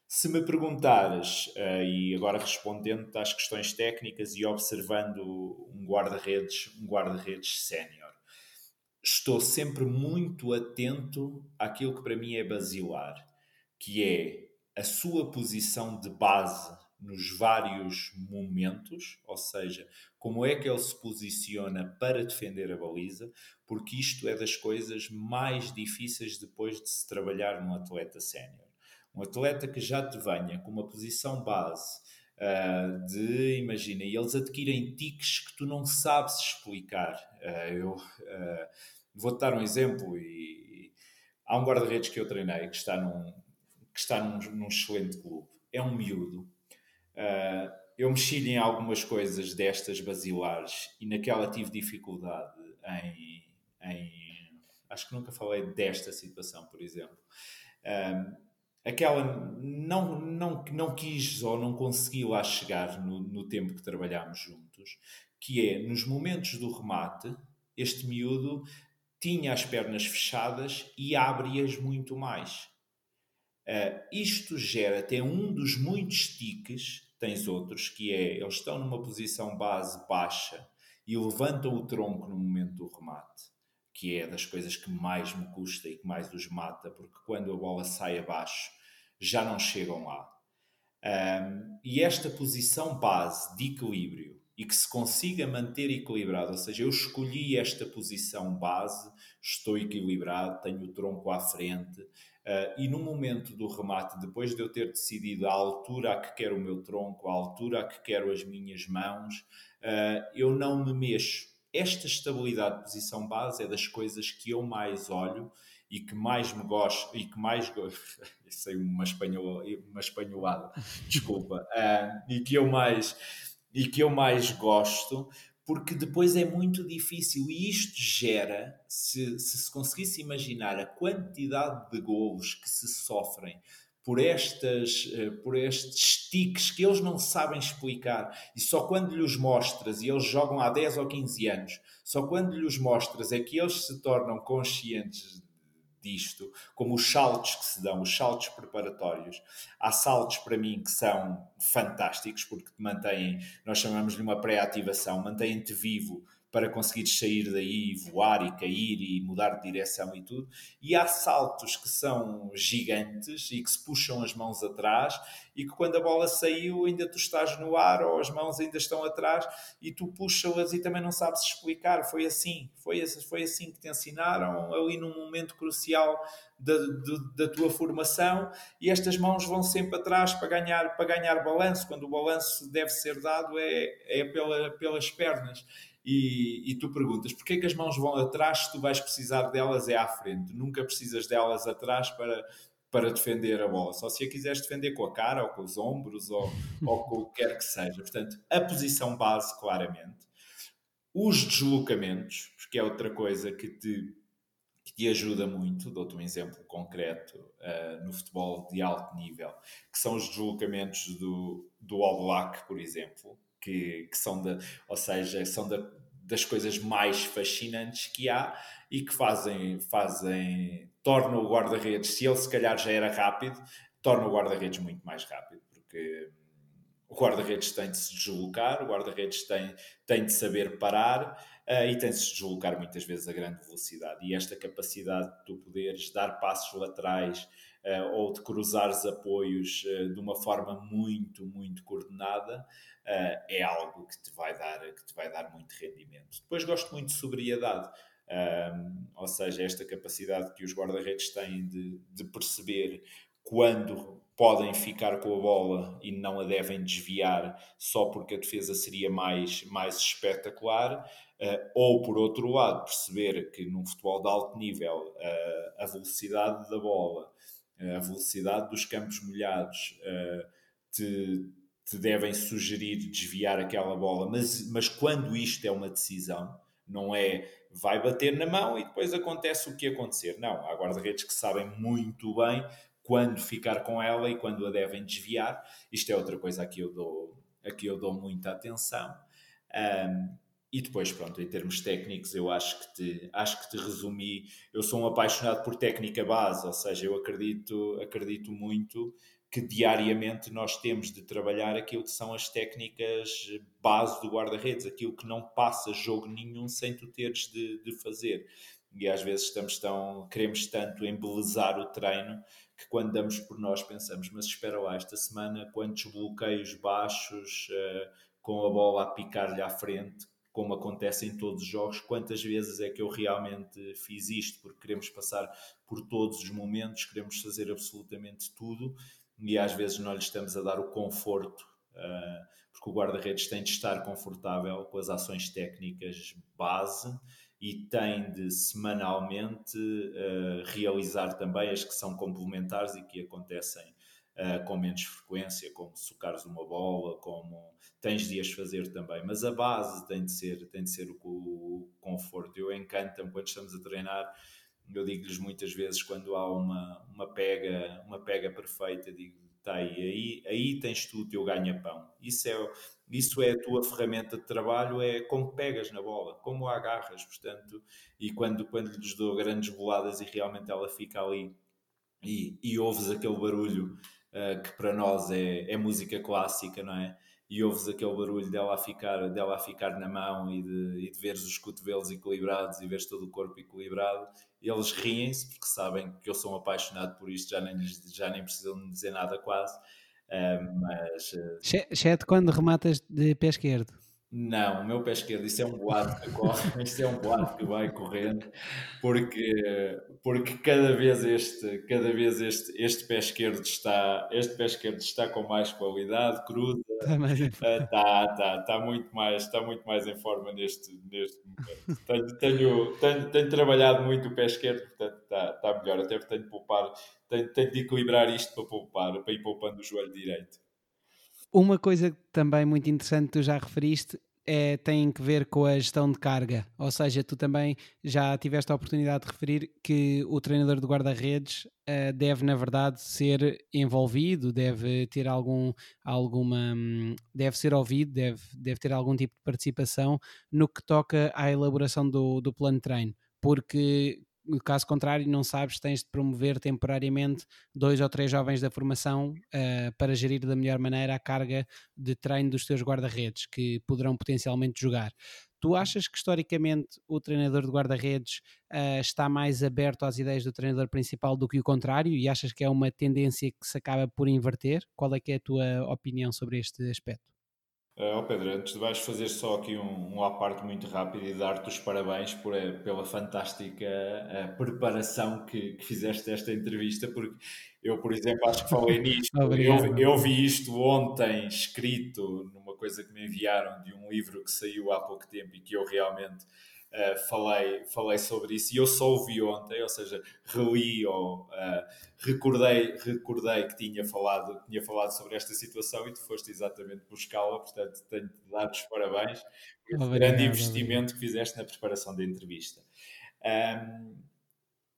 Se me perguntares, uh, e agora respondendo às questões técnicas e observando um guarda-redes um guarda-redes sénior, estou sempre muito atento àquilo que para mim é basilar, que é a sua posição de base nos vários momentos, ou seja, como é que ele se posiciona para defender a baliza, porque isto é das coisas mais difíceis depois de se trabalhar num atleta sénior um atleta que já te venha com uma posição base uh, de, imagina, e eles adquirem tiques que tu não sabes explicar. Uh, eu uh, vou-te dar um exemplo e, há um guarda-redes que eu treinei que está num, que está num, num excelente clube. É um miúdo. Eu mexi em algumas coisas destas basilares e naquela tive dificuldade em, em acho que nunca falei desta situação, por exemplo aquela não, não, não quis ou não conseguiu lá chegar no, no tempo que trabalhámos juntos, que é nos momentos do remate, este miúdo tinha as pernas fechadas e abre-as muito mais. Uh, isto gera até um dos muitos tiques, tens outros, que é eles estão numa posição base baixa e levantam o tronco no momento do remate, que é das coisas que mais me custa e que mais os mata, porque quando a bola sai abaixo já não chegam lá. Um, e esta posição base de equilíbrio e que se consiga manter equilibrado, ou seja, eu escolhi esta posição base, estou equilibrado, tenho o tronco à frente, uh, e no momento do remate, depois de eu ter decidido a altura a que quero o meu tronco, a altura a que quero as minhas mãos, uh, eu não me mexo. Esta estabilidade de posição base é das coisas que eu mais olho e que mais me gosto e que mais sei [LAUGHS] uma espanhola uma espanholada desculpa uh, e que eu mais e que eu mais gosto porque depois é muito difícil. E isto gera, se, se se conseguisse imaginar a quantidade de golos que se sofrem por, estas, eh, por estes tiques que eles não sabem explicar e só quando lhes mostras, e eles jogam há 10 ou 15 anos, só quando lhes mostras é que eles se tornam conscientes disto, como os saltos que se dão, os saltos preparatórios. Há saltos para mim que são fantásticos porque te mantêm, nós chamamos-lhe uma pré-ativação, mantêm-te vivo para conseguires sair daí, voar e cair e mudar de direção e tudo. E há saltos que são gigantes e que se puxam as mãos atrás e que quando a bola saiu ainda tu estás no ar ou as mãos ainda estão atrás e tu puxas-as e também não sabes explicar. Foi assim, foi, foi assim que te ensinaram ali num momento crucial da, da, tua formação e estas mãos vão sempre atrás para ganhar, para ganhar balanço. Quando o balanço deve ser dado é, é pela, pelas pernas e, e, tu perguntas porquê que as mãos vão atrás se tu vais precisar delas é à frente, nunca precisas delas atrás para, para defender a bola, só se a quiseres defender com a cara ou com os ombros ou, ou com o que quer que seja. Portanto, a posição base, claramente, os deslocamentos, porque é outra coisa que te, que te ajuda muito, dou-te um exemplo concreto uh, no futebol de alto nível, que são os deslocamentos do, do All Black, por exemplo, que, que são da, ou seja, são da, das coisas mais fascinantes que há e que fazem, fazem tornam o guarda-redes, se ele se calhar já era rápido, torna o guarda-redes muito mais rápido, porque o guarda-redes tem de se deslocar, o guarda-redes tem, tem de saber parar uh, e tem de se deslocar muitas vezes a grande velocidade. E esta capacidade de tu poderes dar passos laterais uh, ou de cruzares apoios uh, de uma forma muito, muito coordenada uh, é algo que te, vai dar, que te vai dar muito rendimento. Depois gosto muito de sobriedade. Ou seja, esta capacidade que os guarda-redes têm de, de, perceber quando podem ficar com a bola e não a devem desviar só porque a defesa seria mais, mais espetacular, uh, ou por outro lado, perceber que num futebol de alto nível uh, a velocidade da bola, a velocidade dos campos molhados te, te devem sugerir desviar aquela bola, mas, mas quando isto é uma decisão, não é vai bater na mão e depois acontece o que acontecer. Não, há guarda-redes que sabem muito bem quando ficar com ela e quando a devem desviar. Isto é outra coisa a que eu dou, a que eu dou muita atenção. Um, e depois, pronto, em termos técnicos, eu acho que te, acho que te resumi. Eu sou um apaixonado por técnica base, ou seja, eu acredito, acredito muito que diariamente nós temos de trabalhar aquilo que são as técnicas base do guarda-redes, aquilo que não passa jogo nenhum sem tu teres de, de fazer. E às vezes estamos tão, queremos tanto embelezar o treino que quando damos por nós pensamos, mas espera lá, esta semana quantos bloqueios baixos uh, com a bola a picar-lhe à frente, como acontece em todos os jogos, quantas vezes é que eu realmente fiz isto, porque queremos passar por todos os momentos, queremos fazer absolutamente tudo e às vezes não lhe estamos a dar o conforto, uh, porque o guarda-redes tem de estar confortável com as ações técnicas base e tem de semanalmente uh, realizar também as que são complementares e que acontecem uh, com menos frequência, como socares uma bola, como tens de as fazer também. Mas a base tem de ser, tem de ser o, conforto. Eu encanta-me quando estamos a treinar eu digo-lhes muitas vezes quando há uma, uma pega uma pega perfeita, digo, tá aí, aí, aí tens tu o teu ganha-pão. Isso é, isso é a tua ferramenta de trabalho, é como pegas na bola, como a agarras, portanto, e quando, quando lhes dou grandes boladas e realmente ela fica ali e, e ouves aquele barulho uh, que para nós é, é música clássica, não é? e ouves aquele barulho dela a ficar, dela a ficar na mão e de, e de veres os cotovelos equilibrados e veres todo o corpo equilibrado, eles riem-se porque sabem que eu sou um apaixonado por isto, já nem, já nem precisam dizer nada quase. Uh, mas. Uh... Exceto quando rematas de pé esquerdo. Não, o meu pé esquerdo, isso é um boato que corre, [LAUGHS] isto é um boato que vai correndo, porque, porque cada vez este, cada vez este, este pé esquerdo está, este pé esquerdo está com mais qualidade, cruza, está, [LAUGHS] está, está, está muito mais, está muito mais em forma neste, neste momento. Tenho, tenho, tenho, tenho trabalhado muito o pé esquerdo, portanto está, está melhor, até tenho de poupar, tenho, tenho de equilibrar isto para poupar, para ir poupando o joelho direito. Uma coisa também muito interessante que tu já referiste é, tem que ver com a gestão de carga, ou seja, tu também já tiveste a oportunidade de referir que o treinador de guarda-redes uh, deve, na verdade, ser envolvido, deve ter algum, alguma, hum, deve ser ouvido, deve, deve ter algum tipo de participação no que toca à elaboração do, do plano de treino, porque caso contrário, não sabes, tens de promover temporariamente dois ou três jovens da formação uh, para gerir da melhor maneira a carga de treino dos teus guarda-redes, que poderão potencialmente jogar. Tu achas que historicamente o treinador de guarda-redes uh, está mais aberto às ideias do treinador principal do que o contrário e achas que é uma tendência que se acaba por inverter? Qual é que é a tua opinião sobre este aspecto? Oh Pedro, antes de vais fazer só aqui um, um à parte muito rápido e dar-te os parabéns por, eh, pela fantástica uh, preparação que, que fizeste esta entrevista, porque eu, por exemplo, acho que falei nisto. eu, eu vi isto ontem escrito numa coisa que me enviaram de um livro que saiu há pouco tempo e que eu realmente uh, falei, falei sobre isso e eu só ouvi ontem, ou seja, reli ou uh, recordei, recordei que tinha falado, tinha falado sobre esta situação e tu foste exatamente buscá-la, portanto tenho de dar os parabéns por esse grande investimento que fizeste na preparação da entrevista. Um,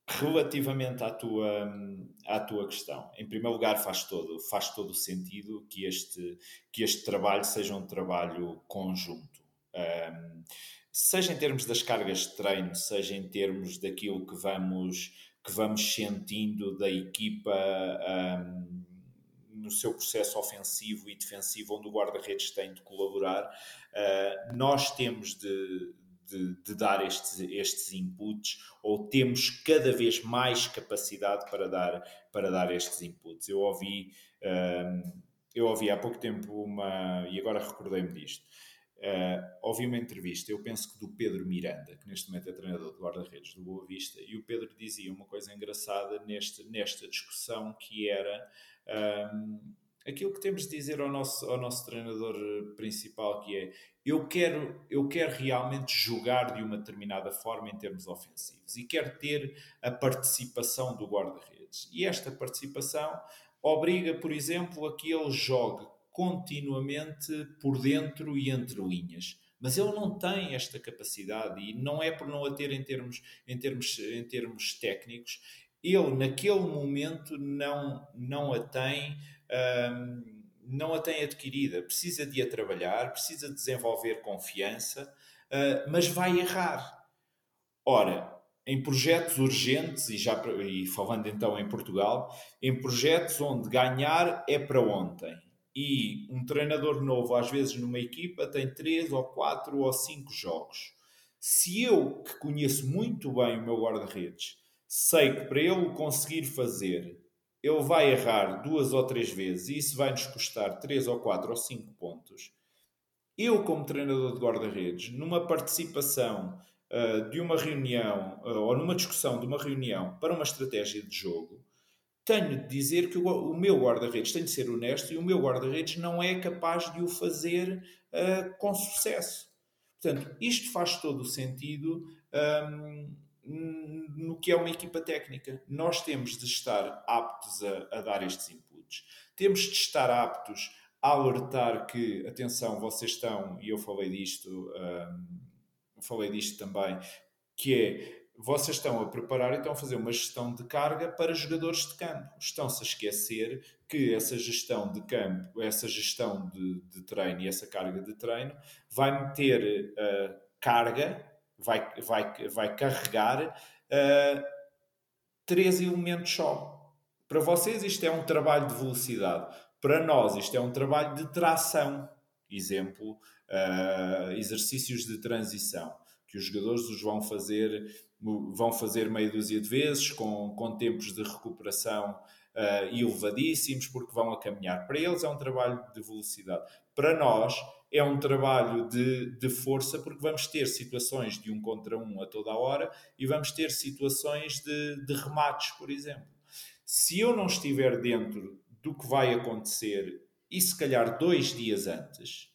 relativamente à tua, à tua questão, em primeiro lugar faz todo, faz todo o sentido que este, que este trabalho seja um trabalho conjunto. Um, seja em termos das cargas de treino, seja em termos daquilo que vamos, que vamos sentindo da equipa um, no seu processo ofensivo e defensivo, onde o guarda-redes tem de colaborar, uh, nós temos de, de, de, dar estes, estes inputs ou temos cada vez mais capacidade para dar, para dar estes inputs. Eu ouvi, um, eu ouvi há pouco tempo uma, e agora recordei-me disto, Uh, ouvi uma entrevista, eu penso que do Pedro Miranda, que neste momento é treinador de guarda-redes do Boa Vista, e o Pedro dizia uma coisa engraçada neste, nesta discussão que era um, aquilo que temos de dizer ao nosso, ao nosso treinador principal, que é eu quero, eu quero realmente jogar de uma determinada forma em termos ofensivos e quero ter a participação do guarda-redes. E esta participação obriga, por exemplo, a que ele jogue continuamente por dentro e entre linhas. Mas ele não tem esta capacidade e não é por não a ter em termos, em termos, em termos técnicos. Ele, naquele momento, não, não a tem. Hum, não a tem adquirida, precisa de a trabalhar, precisa de desenvolver confiança, uh, mas vai errar. Ora, em projetos urgentes, e, já, e falando então em Portugal, em projetos onde ganhar é para ontem, e um treinador novo, às vezes numa equipa, tem três ou quatro ou cinco jogos. Se eu, que conheço muito bem o meu guarda-redes, sei que para ele conseguir fazer, ele vai errar duas ou três vezes e isso vai nos custar três ou quatro ou cinco pontos. Eu, como treinador de guarda-redes, numa participação uh, de uma reunião uh, ou numa discussão de uma reunião para uma estratégia de jogo, tenho de dizer que o, o meu guarda-redes tem de ser honesto e o meu guarda-redes não é capaz de o fazer uh, com sucesso. Portanto, isto faz todo o sentido um, no que é uma equipa técnica. Nós temos de estar aptos a, a dar estes inputs. Temos de estar aptos a alertar que, atenção, vocês estão, e eu falei disto, um, falei disto também, que é vocês estão a preparar e estão a fazer uma gestão de carga para jogadores de campo. Estão-se a esquecer que essa gestão de campo, essa gestão de, de treino e essa carga de treino vai meter uh, carga, vai, vai, vai carregar uh, três elementos só. Para vocês isto é um trabalho de velocidade. Para nós isto é um trabalho de tração. Exemplo, uh, exercícios de transição que os jogadores os vão fazer vão fazer meia dúzia de vezes, com, com tempos de recuperação uh, elevadíssimos, porque vão a caminhar. Para eles é um trabalho de velocidade. Para nós é um trabalho de, de força, porque vamos ter situações de um contra um a toda a hora e vamos ter situações de, de remates, por exemplo. Se eu não estiver dentro do que vai acontecer e se calhar dois dias antes,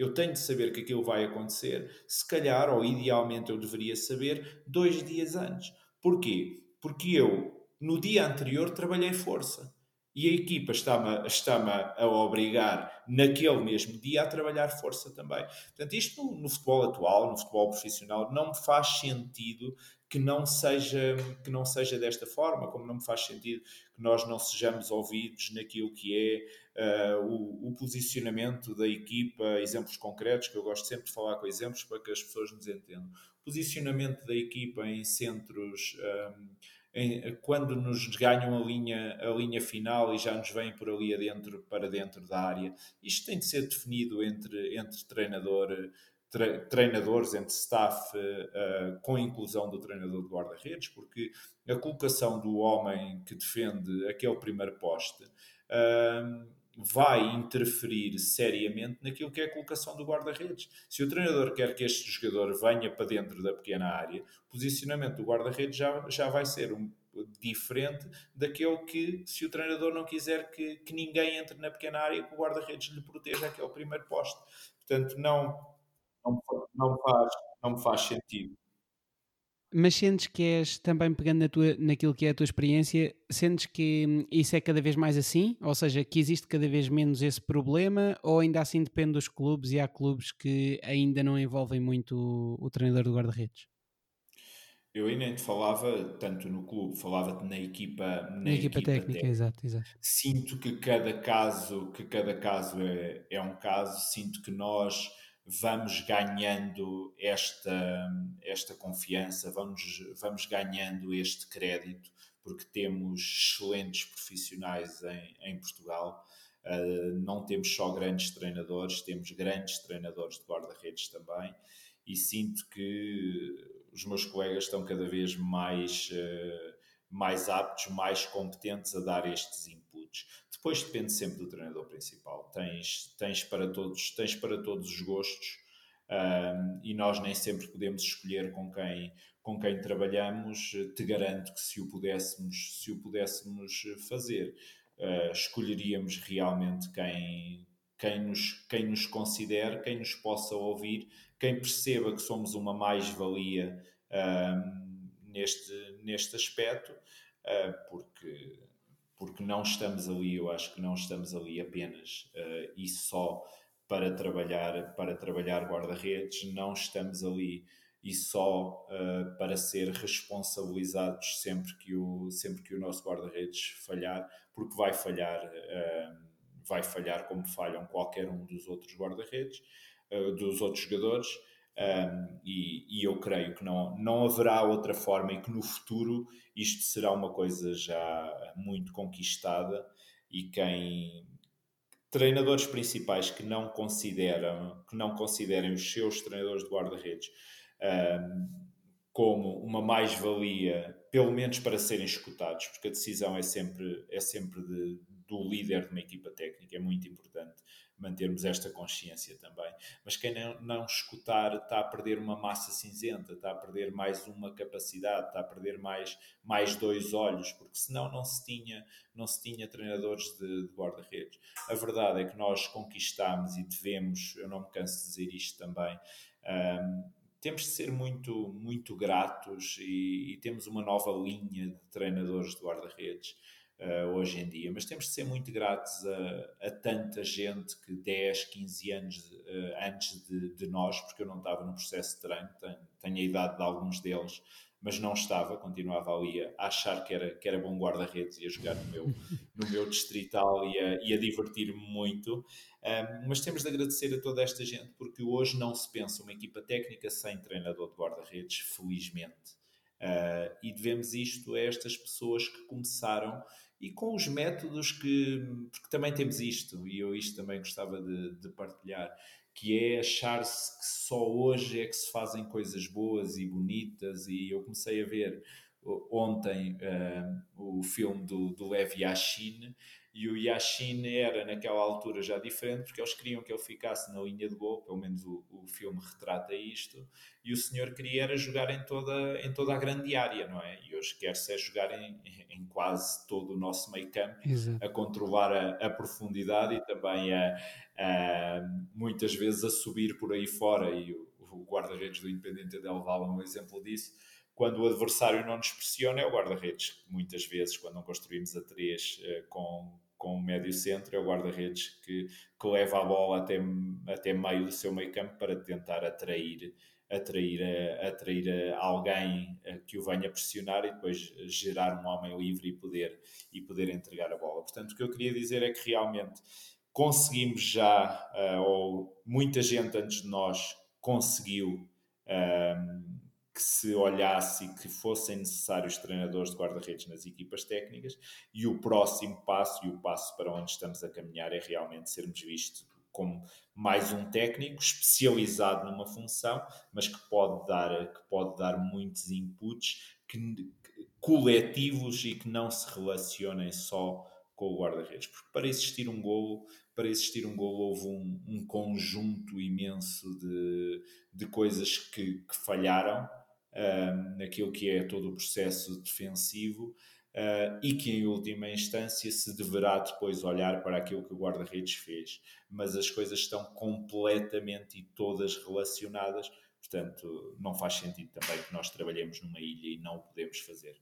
eu tenho de saber que aquilo vai acontecer, se calhar, ou idealmente eu deveria saber, dois dias antes. Porquê? Porque eu, no dia anterior, trabalhei força e a equipa está-me está a obrigar naquele mesmo dia a trabalhar força também. Portanto, isto no, no, futebol atual, no futebol profissional, não me faz sentido que não seja que não seja desta forma, como não me faz sentido que nós não sejamos ouvidos naquilo que é uh, o, o, posicionamento da equipa, exemplos concretos, que eu gosto sempre de falar com exemplos para que as pessoas nos entendam. Posicionamento da equipa em centros um, eh, em, quando nos ganham a linha, a linha final e já nos vêm por ali adentro, para dentro da área. Isto tem de ser definido entre, entre treinador, tre, treinadores, entre staff, uh, com inclusão do treinador de guarda-redes, porque a colocação do homem que defende aquele primeiro poste. Uh, vai interferir seriamente naquilo que é a colocação do guarda-redes. Se o treinador quer que este jogador venha para dentro da pequena área, o posicionamento do guarda-redes já, já vai ser um, diferente daquele que, se o treinador não quiser que, que ninguém entre na pequena área, que o guarda-redes lhe proteja aquele primeiro poste. Portanto, não, não, não, faz, não me faz sentido. Mas sentes que és, também pegando na tua, naquilo que é a tua experiência, sentes que hum, isso é cada vez mais assim? Ou seja, que existe cada vez menos esse problema? Ou ainda assim depende dos clubes e há clubes que ainda não envolvem muito o, o treinador do guarda-redes? Eu ainda te falava, tanto no clube, falava-te na equipa, na, na equipa, equipa técnica, técnica, exato, exato. Sinto que cada caso, que cada caso é, é um caso, sinto que nós vamos ganhando esta, esta confiança, vamos, vamos ganhando este crédito, porque temos excelentes profissionais em, em Portugal. Uh, não temos só grandes treinadores, temos grandes treinadores de guarda-redes também, e sinto que os meus colegas estão cada vez mais, uh, mais aptos, mais competentes a dar estes inputs. Depois depende sempre do treinador principal. Tens, tens, para, todos, tens para todos os gostos um, e nós nem sempre podemos escolher com quem, com quem trabalhamos. Te garanto que se o pudéssemos, se o pudéssemos fazer, uh, escolheríamos realmente quem, quem, nos, quem nos considere, quem nos possa ouvir, quem perceba que somos uma mais-valia um, neste, neste aspecto, uh, porque porque não estamos ali, eu acho que não estamos ali apenas uh, e só para trabalhar para trabalhar guarda-redes, não estamos ali e só uh, para ser responsabilizados sempre que o sempre que o nosso guarda-redes falhar, porque vai falhar uh, vai falhar como falham qualquer um dos outros guarda-redes, dos outros jogadores um, e, e, eu creio que não, não haverá outra forma e que no futuro isto será uma coisa já muito conquistada e quem treinadores principais que não consideram que não considerem os seus treinadores de guarda-redes um, como uma mais-valia, pelo menos para serem escutados, porque a decisão é sempre, é sempre de, do líder de uma equipa técnica, é muito importante mantermos esta consciência também. Mas quem não, não, escutar está a perder uma massa cinzenta, está a perder mais uma capacidade, está a perder mais, mais dois olhos, porque senão não se tinha, não se tinha treinadores de, de guarda-redes. A verdade é que nós conquistamos e devemos, eu não me canso de dizer isto também, um, temos de ser muito, muito gratos e, e, temos uma nova linha de treinadores de guarda-redes uh, hoje em dia. Mas temos de ser muito gratos a, a tanta gente que 10, 15 anos uh, antes de, de, nós, porque eu não estava no processo de treino, tenho, tenho a idade de alguns deles, mas não estava, continuava ali a achar que era, que era bom guarda-redes e a jogar no meu, [LAUGHS] no meu distrital e a, e a divertir-me muito. Um, mas temos de agradecer a toda esta gente, porque hoje não se pensa uma equipa técnica sem treinador de guarda-redes, felizmente. Uh, e devemos isto a estas pessoas que começaram e com os métodos que. Porque também temos isto, e eu isto também gostava de, de partilhar, que é achar-se que só hoje é que se fazem coisas boas e bonitas, e eu comecei a ver ontem uh, o filme do, do Lev Yashin E o Yashin era, naquela altura, já diferente, porque eles queriam que ele ficasse na linha de gol, pelo menos o, o filme retrata isto, e o senhor queria era jogar em toda, em toda a grande área, não é? E hoje quer-se é jogar em, em quase todo o nosso meio campo, Exato. a controlar a, a, profundidade e também a, a, muitas vezes a subir por aí fora, e o, o guarda-redes do Independente Del Valle é um exemplo disso, quando o adversário não nos pressiona, é o guarda-redes. Muitas vezes, quando não construímos a três uh, com, com o médio centro, é o guarda-redes que, que leva a bola até, até meio do seu meio campo para tentar atrair, atrair, eh, atrair eh, alguém que o venha pressionar e depois gerar um homem livre e poder, e poder entregar a bola. Portanto, o que eu queria dizer é que realmente conseguimos já, uh, ou muita gente antes de nós conseguiu. Que se olhasse que fossem necessários treinadores de guarda-redes nas equipas técnicas e o próximo passo e o passo para onde estamos a caminhar é realmente sermos vistos como mais um técnico especializado numa função, mas que pode dar, que pode dar muitos inputs que, coletivos e que não se relacionem só com o guarda-redes. Porque para existir um golo, para existir um golo houve um, um conjunto imenso de, de coisas que, que falharam naquilo que é todo o processo defensivo uh, e que, em última instância, se deverá depois olhar para aquilo que o guarda-redes fez. Mas as coisas estão completamente e todas relacionadas, portanto, não faz sentido também que nós trabalhemos numa ilha e não o podemos fazer.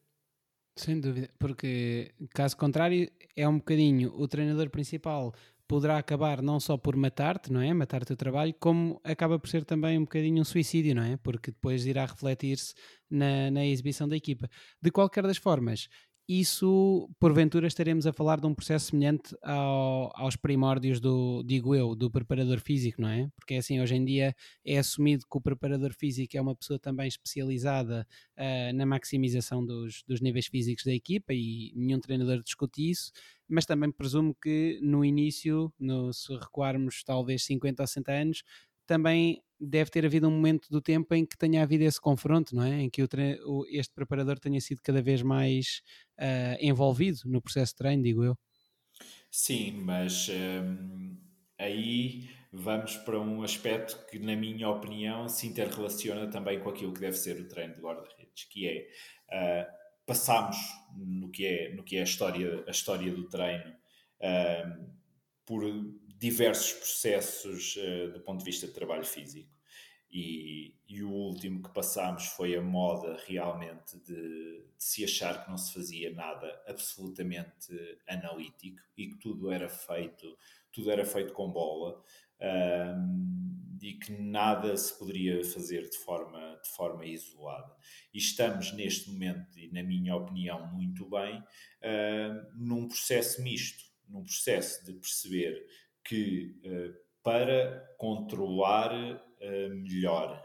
Sem dúvida, porque caso contrário, é um bocadinho o treinador principal poderá acabar não só por matar-te, não é? Matar o teu trabalho, como acaba por ser também um bocadinho um suicídio, não é? Porque depois irá refletir-se na, na exibição da equipa. De qualquer das formas, isso porventura estaremos a falar de um processo semelhante ao, aos primórdios do, digo eu, do preparador físico, não é? Porque assim, hoje em dia é assumido que o preparador físico é uma pessoa também especializada uh, na maximização dos, dos níveis físicos da equipa e nenhum treinador discute isso, mas também presumo que no início, no, se recuarmos talvez 50 ou 60 anos, também deve ter havido um momento do tempo em que tenha havido esse confronto, não é? Em que o, o este preparador tenha sido cada vez mais uh, envolvido no processo de treino, digo eu. Sim, mas um, aí vamos para um aspecto que, na minha opinião, se interrelaciona também com aquilo que deve ser o treino de guarda-redes, que é uh, passamos no que é, no que é a, história, a história do treino uh, por diversos processos uh, do ponto de vista de trabalho físico. E, e, o último que passámos foi a moda realmente de, de, se achar que não se fazia nada absolutamente analítico e que tudo era feito tudo era feito com bola um, e que nada se poderia fazer de forma, de forma isolada. E estamos neste momento, e na minha opinião, muito bem, num processo misto, num processo de perceber que uh, para controlar uh, melhor,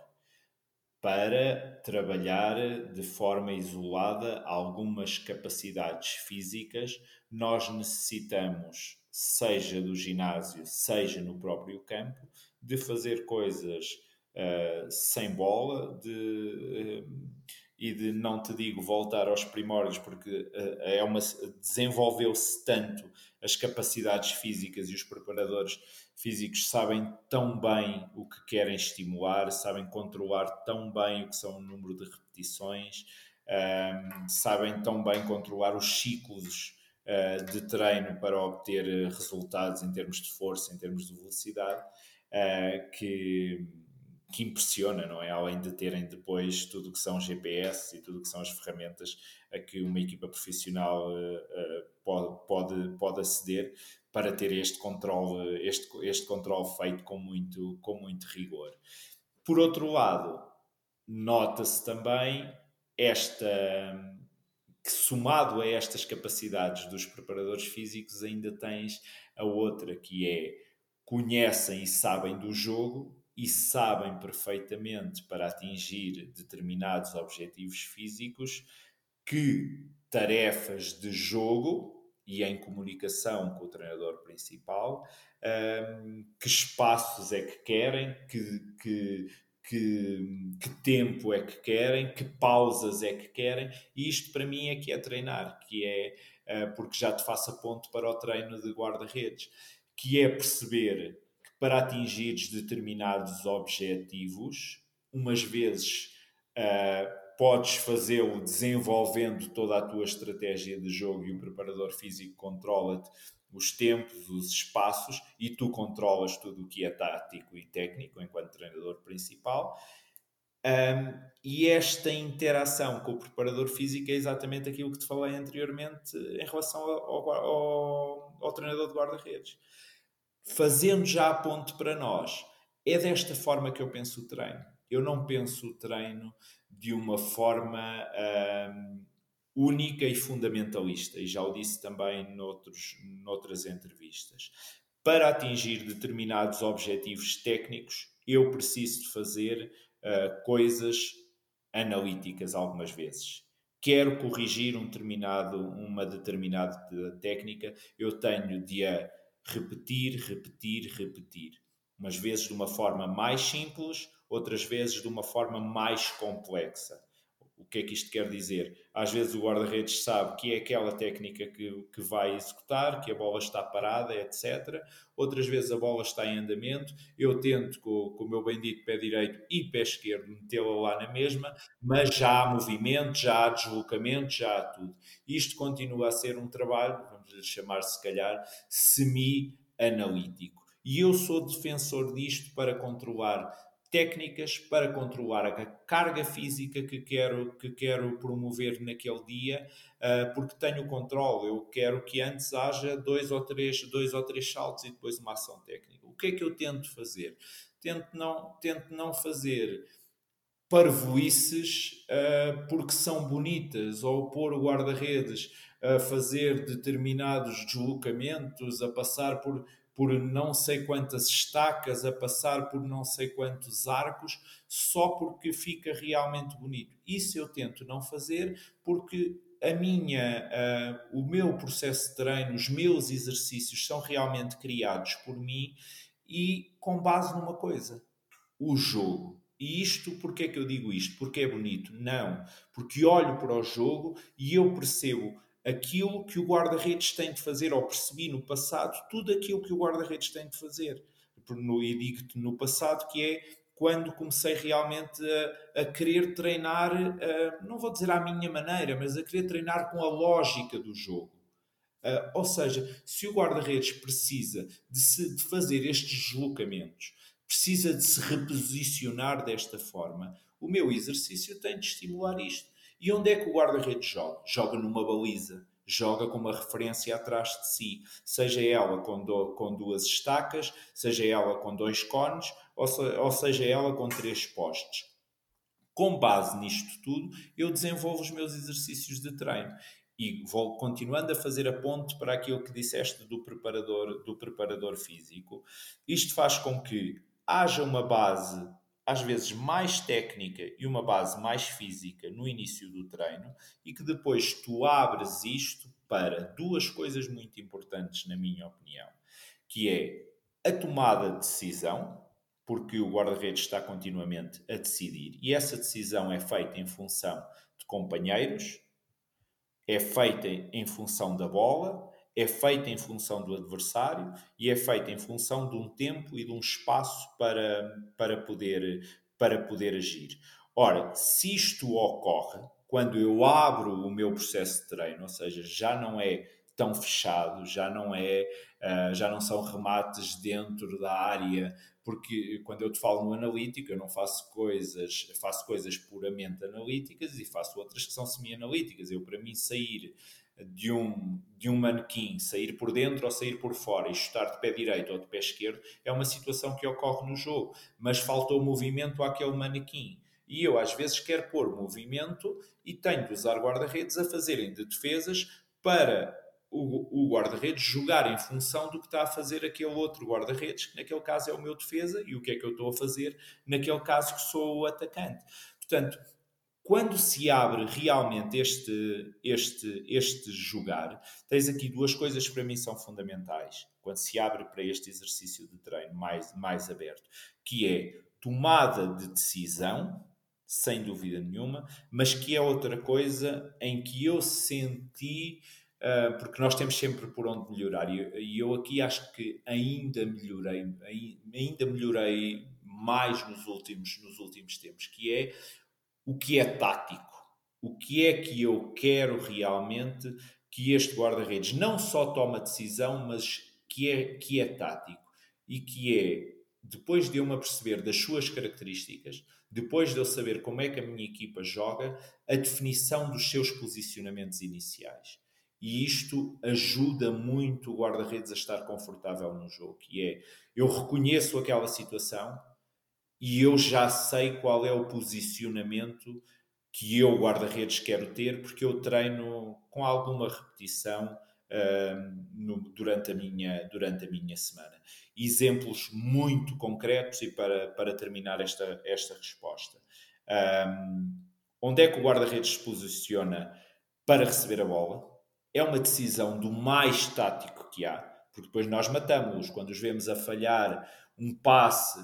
para trabalhar de forma isolada algumas capacidades físicas, nós necessitamos, seja do ginásio, seja no próprio campo, de fazer coisas uh, sem bola, de e de não te digo voltar aos primórdios porque uh, é uma desenvolveu-se tanto as capacidades físicas e os preparadores físicos sabem tão bem o que querem estimular, sabem controlar tão bem o que são o número de repetições, um, ehm, sabem tão bem controlar os ciclos uh, de treino para obter resultados em termos de força, em termos de velocidade, uh, que que impressiona, não é? Além de terem depois tudo o que são GPS e tudo o que são as ferramentas a que uma equipa profissional uh, uh, pode, pode, pode aceder para ter este controle, este, este controle feito com muito, com muito rigor. Por outro lado, nota-se também esta que somado a estas capacidades dos preparadores físicos ainda tens a outra que é conhecem e sabem do jogo e sabem perfeitamente para atingir determinados objetivos físicos que tarefas de jogo e em comunicação com o treinador principal, um, que espaços é que querem, que, que que, que, tempo é que querem, que pausas é que querem, e isto para mim é que é treinar, que é uh, porque já te faço a ponto para o treino de guarda-redes, que é perceber para atingires determinados objetivos, umas vezes uh, podes fazê-lo desenvolvendo toda a tua estratégia de jogo e o preparador físico controla-te os tempos, os espaços e tu controlas tudo o que é tático e técnico enquanto treinador principal. Um, e esta interação com o preparador físico é exatamente aquilo que te falei anteriormente em relação ao, ao, ao treinador de guarda-redes. Fazendo já a ponte para nós, é desta forma que eu penso o treino. Eu não penso o treino de uma forma um, única e fundamentalista, e já o disse também noutros, noutras entrevistas. Para atingir determinados objetivos técnicos, eu preciso de fazer uh, coisas analíticas algumas vezes. Quero corrigir um determinado, uma determinada técnica, eu tenho de a repetir, repetir, repetir. Umas vezes de uma forma mais simples, outras vezes de uma forma mais complexa. O que é que isto quer dizer? Às vezes o guarda-redes sabe que é aquela técnica que, que vai executar, que a bola está parada, etc. Outras vezes a bola está em andamento. Eu tento, com, com o meu bendito pé direito e pé esquerdo, metê-la lá na mesma, mas já há movimento, já há deslocamento, já há tudo. Isto continua a ser um trabalho, vamos chamar se calhar, semi-analítico. E eu sou defensor disto para controlar técnicas para controlar a carga física que quero, que quero promover naquele dia, uh, porque tenho controle. Eu quero que antes haja dois ou, três, dois ou três saltos e depois uma ação técnica. O que é que eu tento fazer? Tento não, tento não fazer parvoices uh, porque são bonitas ou pôr o guarda-redes a fazer determinados deslocamentos, a passar por por não sei quantas estacas, a passar por não sei quantos arcos, só porque fica realmente bonito. Isso eu tento não fazer porque a minha, uh, o meu processo de treino, os meus exercícios são realmente criados por mim e com base numa coisa: o jogo. E isto, porque é que eu digo isto? Porque é bonito? Não. Porque olho para o jogo e eu percebo aquilo que o guarda-redes tem de fazer, ou percebi no passado tudo aquilo que o guarda-redes tem de fazer. E digo-te no passado que é quando comecei realmente a, a querer treinar, a, não vou dizer à minha maneira, mas a querer treinar com a lógica do jogo. Ou seja, se o guarda-redes precisa de, se, de fazer estes deslocamentos, precisa de se reposicionar desta forma, o meu exercício tem de estimular isto. E onde é que o guarda-redes joga? Joga numa baliza, joga com uma referência atrás de si, seja ela com, do, com duas estacas, seja ela com dois cones, ou, se, ou seja ela com três postes. Com base nisto tudo, eu desenvolvo os meus exercícios de treino e vou continuando a fazer a ponte para aquilo que disseste do preparador, do preparador físico. Isto faz com que haja uma base às vezes mais técnica e uma base mais física no início do treino e que depois tu abres isto para duas coisas muito importantes, na minha opinião, que é a tomada de decisão, porque o guarda-redes está continuamente a decidir e essa decisão é feita em função de companheiros, é feita em função da bola é feita em função do adversário e é feita em função de um tempo e de um espaço para, para, poder, para poder agir. Ora, se isto ocorre, quando eu abro o meu processo de treino, ou seja, já não é tão fechado, já não é, uh, já não são remates dentro da área, porque quando eu te falo no analítico, eu não faço coisas, faço coisas puramente analíticas e faço outras que são semi-analíticas. Eu, para mim, sair de um, de um manequim sair por dentro ou sair por fora e chutar de pé direito ou de pé esquerdo é uma situação que ocorre no jogo, mas faltou movimento àquele manequim. E eu às vezes quero pôr movimento e tenho de usar guarda-redes a fazerem de defesas para o, o guarda-redes jogar em função do que está a fazer aquele outro guarda-redes, que naquele caso é o meu defesa, e o que é que eu estou a fazer naquele caso que sou o atacante. Portanto, quando se abre realmente este, este, este jogar, tens aqui duas coisas que para mim são fundamentais. Quando se abre para este exercício de treino mais, mais aberto, que é tomada de decisão, sem dúvida nenhuma, mas que é outra coisa em que eu senti, uh, porque nós temos sempre por onde melhorar, e eu aqui acho que ainda melhorei, ainda melhorei mais nos últimos, nos últimos tempos, que é o que é tático. O que é que eu quero realmente que este guarda-redes não só toma decisão, mas que é, que é tático e que é, depois de eu me aperceber das suas características, depois de eu saber como é que a minha equipa joga, a definição dos seus posicionamentos iniciais. E isto ajuda muito o guarda-redes a estar confortável no jogo, que é, eu reconheço aquela situação e eu já sei qual é o posicionamento que eu, guarda-redes, quero ter, porque eu treino com alguma repetição uh, no, durante, a minha, durante a minha semana. Exemplos muito concretos e para, para terminar esta, esta resposta. Um, onde é que o guarda-redes se posiciona para receber a bola? É uma decisão do mais tático que há, porque depois nós matamos-los quando os vemos a falhar um passe,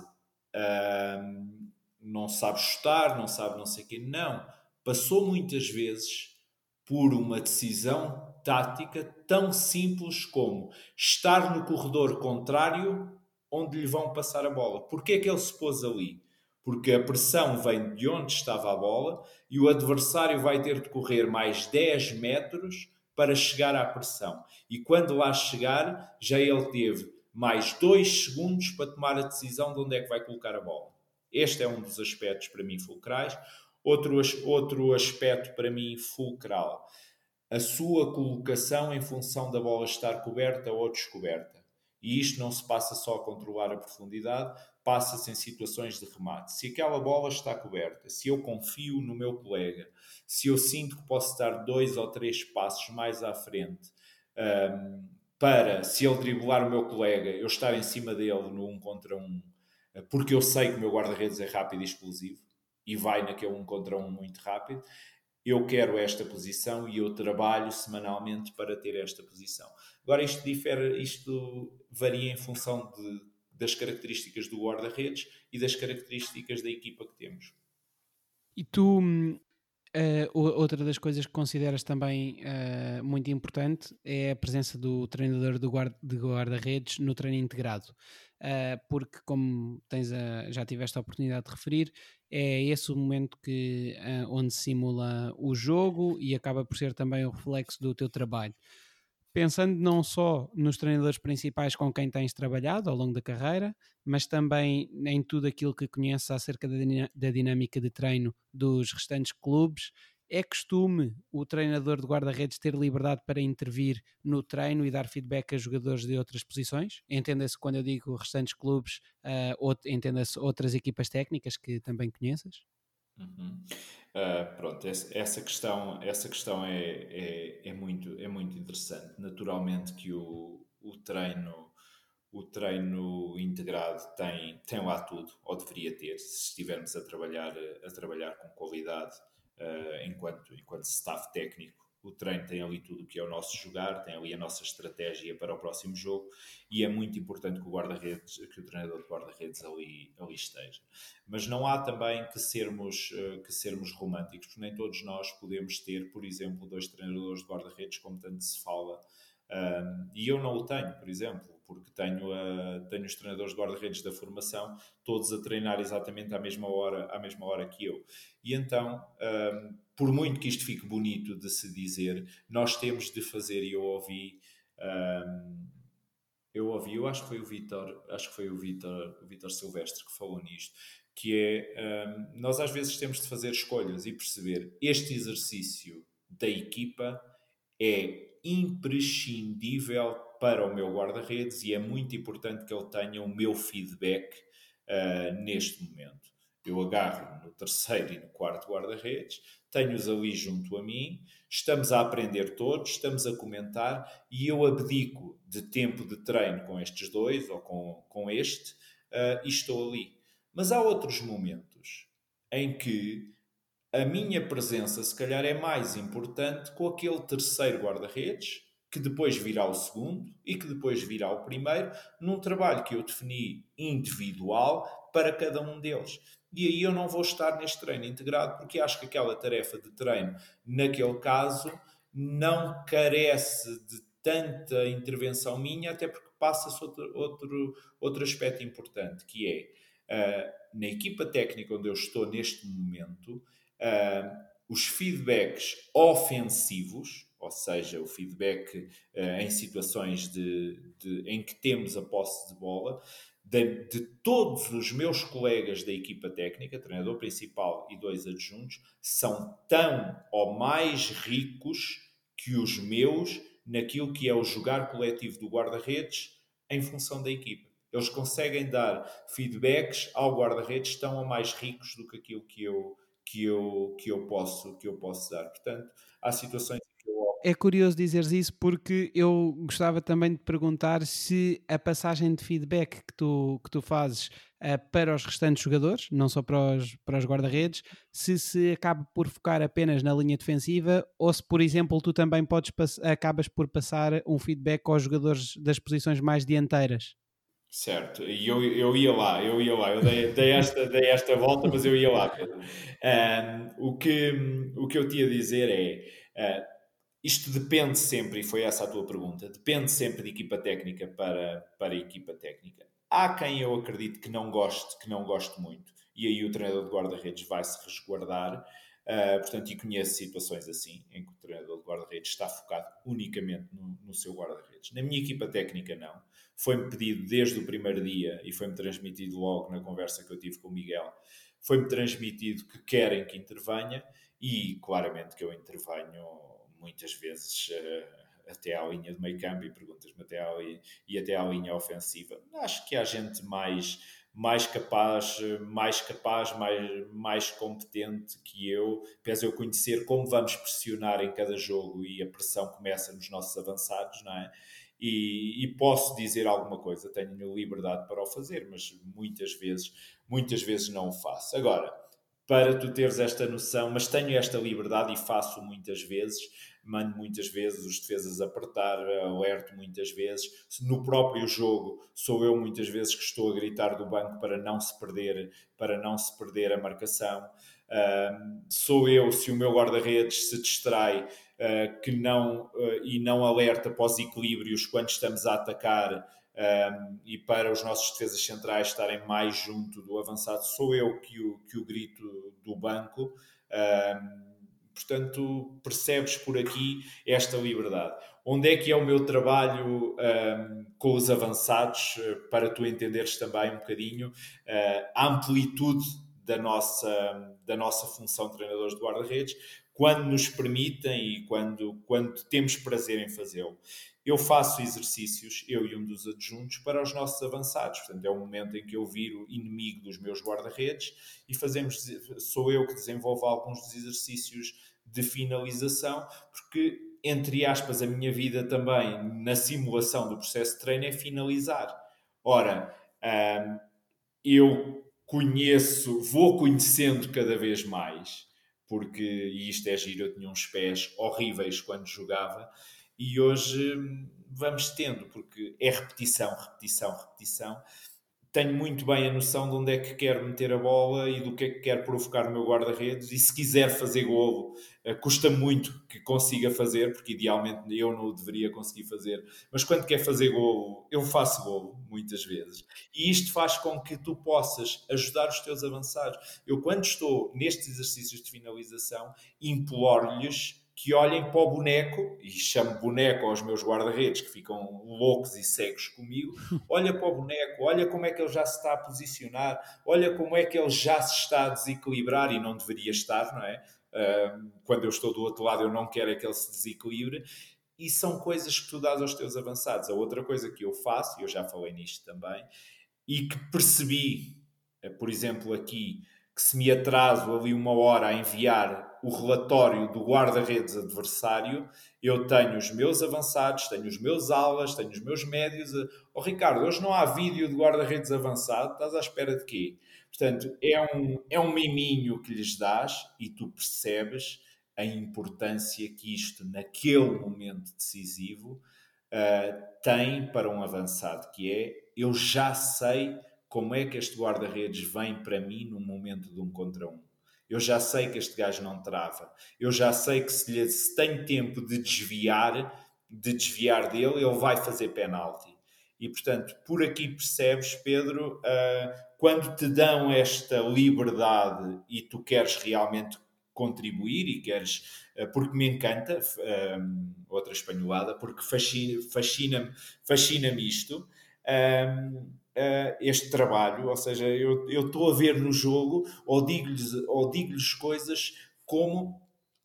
não sabe chutar, não sabe não sei o quê. Não passou muitas vezes por uma decisão tática tão simples como estar no corredor contrário onde lhe vão passar a bola. Porquê é que ele se pôs ali? Porque a pressão vem de onde estava a bola e o adversário vai ter de correr mais 10 metros para chegar à pressão. E quando lá chegar, já ele teve mais 2 segundos para tomar a decisão de onde é que vai colocar a bola. Este é um dos aspectos para mim fulcrais. Outro, outro aspecto para mim fulcral, a sua colocação em função da bola estar coberta ou descoberta. E isto não se passa só a controlar a profundidade, passa-se em situações de remate. Se aquela bola está coberta, se eu confio no meu colega, se eu sinto que posso dar dois ou três passos mais à frente um, para, se ele driblar o meu colega, eu estar em cima dele no um contra um, porque eu sei que o meu guarda-redes é rápido e explosivo, e vai naquele um contra um muito rápido. Eu quero esta posição e eu trabalho semanalmente para ter esta posição. Agora, isto difere, isto varia em função de, das características do guarda-redes e das características da equipa que temos. E tu, Uh, outra das coisas que consideras também uh, muito importante é a presença do treinador do guarda, de guarda-redes no treino integrado, uh, porque, como tens a, já tiveste a oportunidade de referir, é esse o momento que, onde simula o jogo e acaba por ser também o reflexo do teu trabalho pensando não só nos treinadores principais com quem tens trabalhado ao longo da carreira, mas também em tudo aquilo que conheces acerca da, dinâmica de treino dos restantes clubes. É costume o treinador de guarda-redes ter liberdade para intervir no treino e dar feedback a jogadores de outras posições? Entenda-se quando eu digo restantes clubes, uh, entenda-se outras equipas técnicas que também conheças? Uh, pronto, essa questão, essa questão é, é, é, muito, é muito interessante. Naturalmente que o, o treino o treino integrado tem, tem lá tudo, ou deveria ter, se estivermos a trabalhar, a trabalhar com qualidade uh, enquanto, enquanto staff técnico o treino tem ali tudo o que é o nosso jogar, tem ali a nossa estratégia para o próximo jogo e é muito importante que o guarda-redes, que o treinador de guarda-redes ali, ali esteja. Mas não há também que sermos, eh, que sermos românticos, porque nem todos nós podemos ter, por exemplo, dois treinadores de guarda-redes, como tanto se fala, um, e eu não o tenho, por exemplo porque tenho, a, tenho os treinadores de guarda-redes da formação todos a treinar exatamente à mesma hora, à mesma hora que eu. E então, um, por muito que isto fique bonito de se dizer, nós temos de fazer, e eu ouvi. Um, eu ouvi, eu acho que foi o Vitor, acho que foi o Vitor, o Vitor Silvestre que falou nisto, que é um, nós às vezes temos de fazer escolhas e perceber este exercício da equipa é imprescindível para o meu guarda-redes e é muito importante que ele tenha o meu feedback uh, neste momento. Eu agarro no terceiro e no quarto guarda-redes, tenho-os ali junto a mim, estamos a aprender todos, estamos a comentar e eu abdico de tempo de treino com estes dois ou com, com este uh, e estou ali. Mas há outros momentos em que a minha presença, se calhar, é mais importante com aquele terceiro guarda-redes que depois virá o segundo e que depois virá o primeiro, num trabalho que eu defini individual para cada um deles. E aí eu não vou estar neste treino integrado porque acho que aquela tarefa de treino, naquele caso, não carece de tanta intervenção minha, até porque passa-se outro, outro, outro aspecto importante, que é uh, na equipa técnica onde eu estou neste momento, uh, os feedbacks ofensivos, ou seja, o feedback uh, em situações de, de, em que temos a posse de bola, de, de, todos os meus colegas da equipa técnica, treinador principal e dois adjuntos, são tão ou mais ricos que os meus naquilo que é o jogar coletivo do guarda-redes em função da equipa. Eles conseguem dar feedbacks ao guarda-redes tão ou mais ricos do que aquilo que eu, que eu, que eu, posso, que eu posso dar. Portanto, há situações é curioso dizeres isso porque eu gostava também de perguntar se a passagem de feedback que tu, que tu fazes uh, para os restantes jogadores, não só para os, para os guarda-redes, se se acaba por focar apenas na linha defensiva ou se, por exemplo, tu também podes acabas por passar um feedback aos jogadores das posições mais dianteiras. Certo, e eu, eu ia lá, eu ia lá, eu dei, dei, esta, dei esta volta, mas eu ia lá, Pedro. Um, o, que, o que eu tinha a dizer é, uh, isto depende sempre, e foi essa a tua pergunta, depende sempre de equipa técnica para, para equipa técnica. Há quem eu acredito que não goste, que não goste muito, e aí o treinador de guarda-redes vai se resguardar. Uh, portanto, e conheço situações assim, em que o treinador de guarda-redes está focado unicamente no, no seu guarda-redes. Na minha equipa técnica, não. Foi-me pedido desde o primeiro dia e foi-me transmitido logo na conversa que eu tive com o Miguel. Foi-me transmitido que querem que intervenha e, claramente, que eu intervenho muitas vezes uh, até à linha de meio campo e perguntas-me até à, e até à linha ofensiva. Acho que há gente mais, mais capaz, mais capaz, mais, mais competente que eu, pese eu conhecer como vamos pressionar em cada jogo e a pressão começa nos nossos avançados, não é? E, e, posso dizer alguma coisa, tenho liberdade para o fazer, mas muitas vezes, muitas vezes não o faço. Agora, para tu teres esta noção, mas tenho esta liberdade e faço muitas vezes, mando muitas vezes os defesas apertar, alerto muitas vezes. No próprio jogo, sou eu muitas vezes que estou a gritar do banco para não se perder, para não se perder a marcação. Uh, sou eu, se o meu guarda-redes se distrai, uh, que não, uh, e não alerta para os equilíbrios quando estamos a atacar. E para os nossos defesas centrais estarem mais junto do avançado, sou eu que o, que o grito do banco. Portanto, percebes por aqui esta liberdade. Onde é que é o meu trabalho um, com os avançados, eh, para tu entenderes também um bocadinho uh, a amplitude da nossa, da nossa função de treinadores de guarda-redes, quando nos permitem e quando, quando temos prazer em fazê-lo. Eu faço exercícios, eu e um dos adjuntos, para os nossos avançados. Portanto, é o momento em que eu viro inimigo dos meus guarda-redes e fazemos, sou eu que desenvolvo alguns dos exercícios de finalização, porque, entre aspas, a minha vida também na simulação do processo de treino é finalizar. Ora, hum, eu conheço, vou conhecendo cada vez mais, porque, e isto é giro, eu tinha uns pés horríveis quando jogava, e hoje hum, vamos tendo, porque é repetição, repetição, repetição, tenho muito bem a noção de onde é que quero meter a bola e do que é que quero provocar no meu guarda-redes. E se quiser fazer golo, eh, custa muito que consiga fazer, porque idealmente eu não o deveria conseguir fazer. Mas quando quer fazer golo, eu faço golo, muitas vezes. E isto faz com que tu possas ajudar os teus avançados. Eu, quando estou nestes exercícios de finalização, imploro-lhes que olhem para o boneco, e chamo boneco aos meus guarda-redes que ficam loucos e cegos comigo, [LAUGHS] olha para o boneco, olha como é que ele já se está a posicionar, olha como é que ele já se está a desequilibrar e não deveria estar, não é? Quando eu estou do outro lado, eu não quero é que ele se desequilibre. E são coisas que tu dás aos teus avançados. A outra coisa que eu faço, e eu já falei nisto também, e que percebi, eh, por exemplo, aqui, que se me atraso ali uma hora a enviar o relatório do guarda-redes adversário, eu tenho os meus avançados, tenho os meus alas, tenho os meus médios. Oh, Ricardo, hoje não há vídeo de guarda-redes avançado, estás à espera de quê? Portanto, é um, é um miminho que lhes dás e tu percebes a importância que isto, naquele momento decisivo, uh, tem para um avançado, que é eu já sei como é que este guarda-redes vem para mim num momento de um contra um. Eu já sei que este gajo não trava. Eu já sei que se, lhe, se tem tempo de desviar, de desviar dele, ele vai fazer penalti. E, portanto, por aqui percebes, Pedro, uh, quando te dão esta liberdade e tu queres realmente contribuir e queres, uh, porque me encanta, uh, outra espanholada, porque fascina-me fascina fascina isto, este trabalho, ou seja, eu estou a ver no jogo ou digo-lhes digo coisas como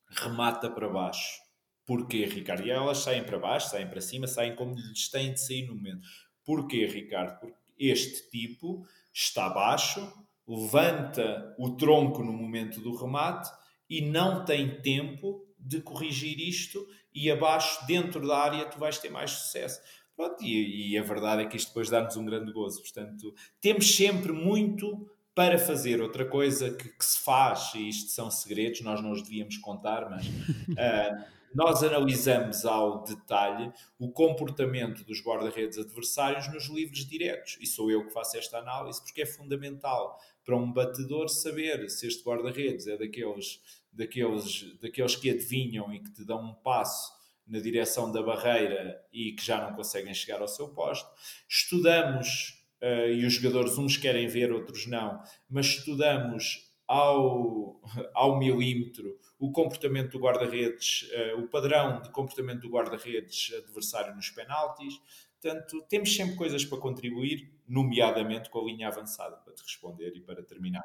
remata para baixo. Porquê, Ricardo? E elas saem para baixo, saem para cima, saem como lhes têm de sair no momento. Porquê, Ricardo? Porque este tipo está baixo, levanta o tronco no momento do remate e não tem tempo de corrigir isto e abaixo, dentro da área, tu vais ter mais sucesso. Pronto, e, e a verdade é que isto depois dá-nos um grande gozo. Portanto, temos sempre muito para fazer. Outra coisa que, que, se faz, e isto são segredos, nós não os devíamos contar, mas uh, [LAUGHS] nós analisamos ao detalhe o comportamento dos guarda-redes adversários nos livros diretos. E sou eu que faço esta análise porque é fundamental para um batedor saber se este guarda-redes é daqueles, daqueles, daqueles que adivinham e que te dão um passo na direção da barreira e que já não conseguem chegar ao seu posto. Estudamos, uh, e os jogadores uns querem ver, outros não, mas estudamos ao, [LAUGHS] ao milímetro o comportamento do guarda-redes, uh, o padrão de comportamento do guarda-redes adversário nos penaltis. Portanto, temos sempre coisas para contribuir, nomeadamente com a linha avançada, para te responder e para terminar.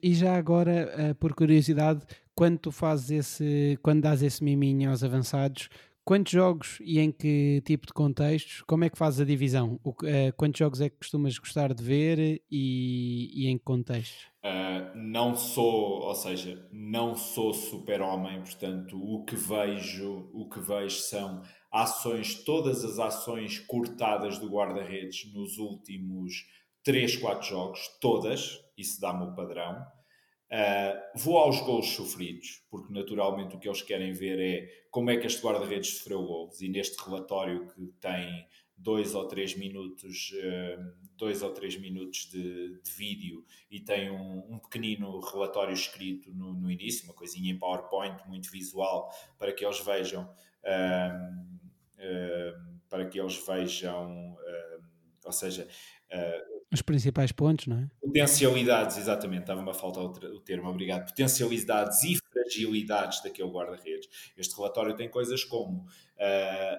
E já agora, uh, por curiosidade, quando tu fazes esse, quando dás esse miminho aos avançados, quantos jogos e em que tipo de contextos, como é que fazes a divisão? O, uh, quantos jogos é que costumas gostar de ver e, e em que contextos? Uh, não sou, ou seja, não sou super-homem, portanto, o que vejo, o que vejo são ações, todas as ações cortadas do guarda-redes nos últimos 3, 4 jogos, todas, isso dá-me o padrão. Uh, vou aos gols sofridos, porque naturalmente o que eles querem ver é como é que este guarda-redes sofreu gols. E neste relatório que tem dois ou três minutos, uh, dois ou três minutos de, de vídeo e tem um, um pequenino relatório escrito no, no, início, uma coisinha em PowerPoint muito visual para que eles vejam, uh, para que eles vejam, ou seja, os principais pontos, não é? Potencialidades, exatamente, estava-me a faltar o termo, obrigado. Potencialidades e fragilidades daquele guarda-redes. Este relatório tem coisas como uh,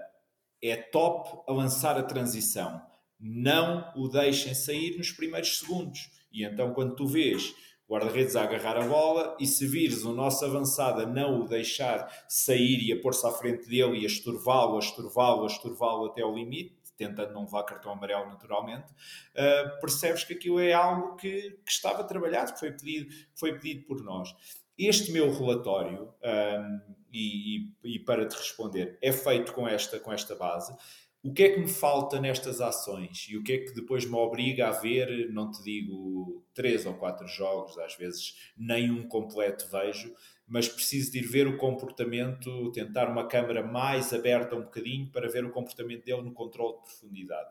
é top a lançar a transição, não o deixem sair nos primeiros segundos. E então, quando tu vês guarda-redes a agarrar a bola e se vires o nosso avançada não o deixar sair e a pôr-se à frente dele e a estorvá-lo, a estorvá-lo, a estorvá-lo até ao limite, tentando não levar cartão amarelo naturalmente, uh, percebes que aquilo é algo que, que, estava trabalhado, que foi pedido, foi pedido por nós. Este meu relatório, um, ah, e, e, e, para te responder, é feito com esta, com esta base. O que é que me falta nestas ações e o que é que depois me obriga a ver, não te digo três ou quatro jogos, às vezes nenhum completo vejo, mas preciso de ir ver o comportamento, tentar uma câmera mais aberta um bocadinho para ver o comportamento dele no controle de profundidade.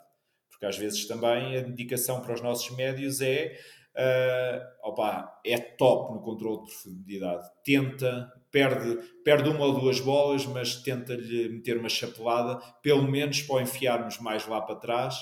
Porque às vezes também a indicação para os nossos médios é uh, opa, é top no controle de profundidade. Tenta, perde, perde uma ou duas bolas, mas tenta-lhe meter uma chapelada, pelo menos para enfiarmos mais lá para trás.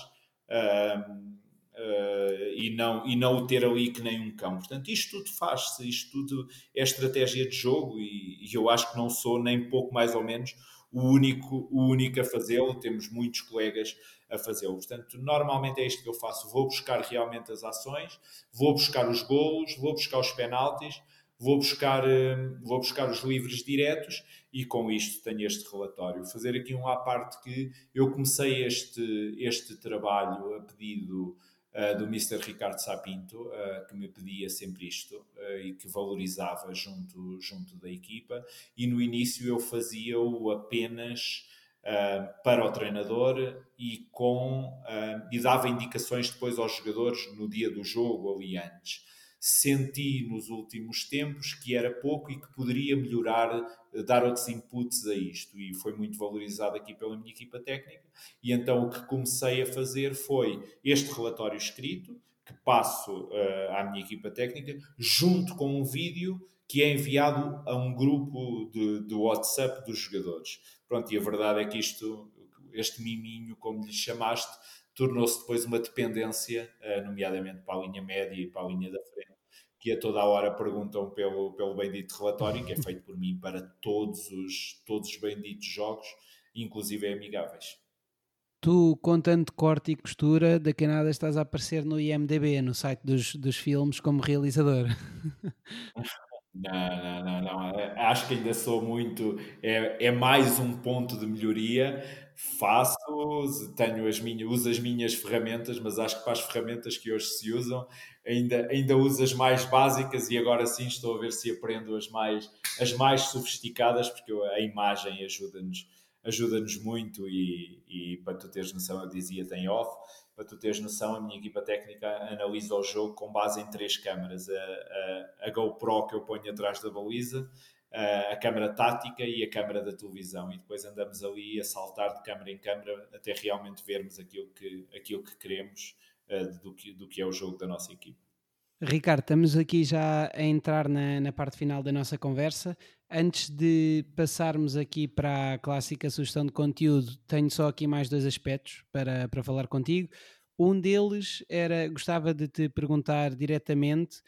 Uh, Uh, e, não, e não o ter ali que nem um cão. Portanto, isto tudo faz-se, isto tudo é estratégia de jogo e, e, eu acho que não sou nem pouco mais ou menos o único, o único a fazê-lo, temos muitos colegas a fazê-lo. Portanto, normalmente é isto que eu faço, vou buscar realmente as ações, vou buscar os golos, vou buscar os penaltis, vou buscar, uh, vou buscar os livres diretos e com isto tenho este relatório. Fazer aqui um à parte que eu comecei este, este trabalho a pedido do Mr. Ricardo Sapinto, uh, que me pedia sempre isto uh, e que valorizava junto, junto da equipa. E no início eu fazia-o apenas para o treinador e, com, e dava indicações depois aos jogadores no dia do jogo ali antes senti nos últimos tempos que era pouco e que poderia melhorar, eh, dar outros inputs a isto. E foi muito valorizado aqui pela minha equipa técnica. E então o que comecei a fazer foi este relatório escrito, que passo uh, à minha equipa técnica, junto com um vídeo que é enviado a um grupo de, de WhatsApp dos jogadores. Pronto, e a verdade é que isto, este miminho, como lhe chamaste, tornou-se depois uma dependência, uh, nomeadamente para a linha média e para a linha da frente, que a toda a hora perguntam pelo, pelo bendito relatório, que é feito por mim para todos os, todos os benditos jogos, inclusive amigáveis. Tu, com tanto corte e costura, daqui a nada estás a aparecer no IMDB, no site dos, dos filmes, como realizador. [LAUGHS] Não, não, não, não. É, acho que ainda sou muito. É, é mais um ponto de melhoria. Faço, tenho as minhas, uso as minhas ferramentas, mas acho que para as ferramentas que hoje se usam, ainda, ainda uso as mais básicas e agora sim estou a ver se aprendo as mais, as mais sofisticadas, porque a imagem ajuda-nos ajuda-nos muito e, e, para tu teres noção, eu dizia tem off, para tu teres noção, a minha equipa técnica analisa o jogo com base em três câmaras, a, a, a GoPro que eu ponho atrás da baliza, a, câmara tática e a câmara da televisão e depois andamos ali a saltar de câmara em câmara até realmente vermos aquilo que, aquilo que queremos uh, do, que, do que é o jogo da nossa equipa. Ricardo, estamos aqui já a entrar na, na, parte final da nossa conversa. Antes de passarmos aqui para a clássica sugestão de conteúdo, tenho só aqui mais dois aspectos para, para falar contigo. Um deles era, gostava de te perguntar diretamente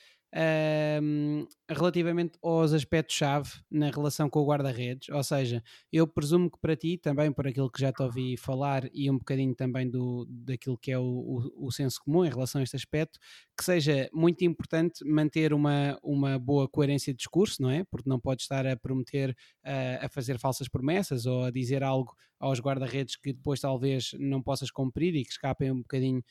um, relativamente aos aspectos-chave na relação com o guarda-redes, ou seja, eu presumo que para ti, também por aquilo que já te ouvi falar e um bocadinho também do, daquilo que é o, o, o senso comum em relação a este aspecto, que seja muito importante manter uma, uma boa coerência de discurso, não é? Porque não pode estar a prometer uh, a fazer falsas promessas ou a dizer algo aos guarda-redes que depois talvez não possas cumprir e que escapem um bocadinho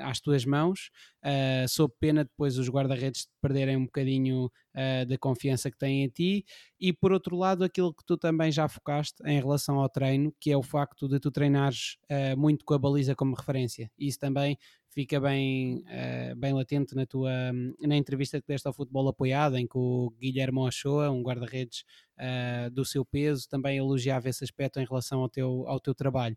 às tuas mãos, uh, sob pena depois os guarda-redes perderem um bocadinho uh, da confiança que têm em ti, e por outro lado, aquilo que tu também já focaste em relação ao treino, que é o facto de tu treinares uh, muito com a baliza como referência. Isso também fica bem, bem latente na tua na entrevista que deste ao Futebol Apoiado, em que o Guilherme Ochoa, um guarda-redes do seu peso, também elogiava esse aspecto em relação ao teu, ao teu trabalho.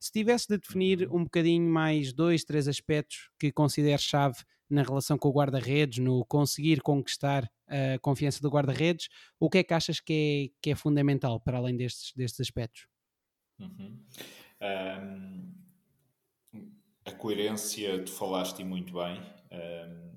Se tivesse de definir uhum. um bocadinho mais dois, três aspectos que consideres chave na relação com o guarda-redes, no conseguir conquistar a confiança do guarda-redes, o que é que achas que é, que é fundamental para além destes, destes aspectos? Uhum. Um, a coerência, tu falaste muito bem. Um,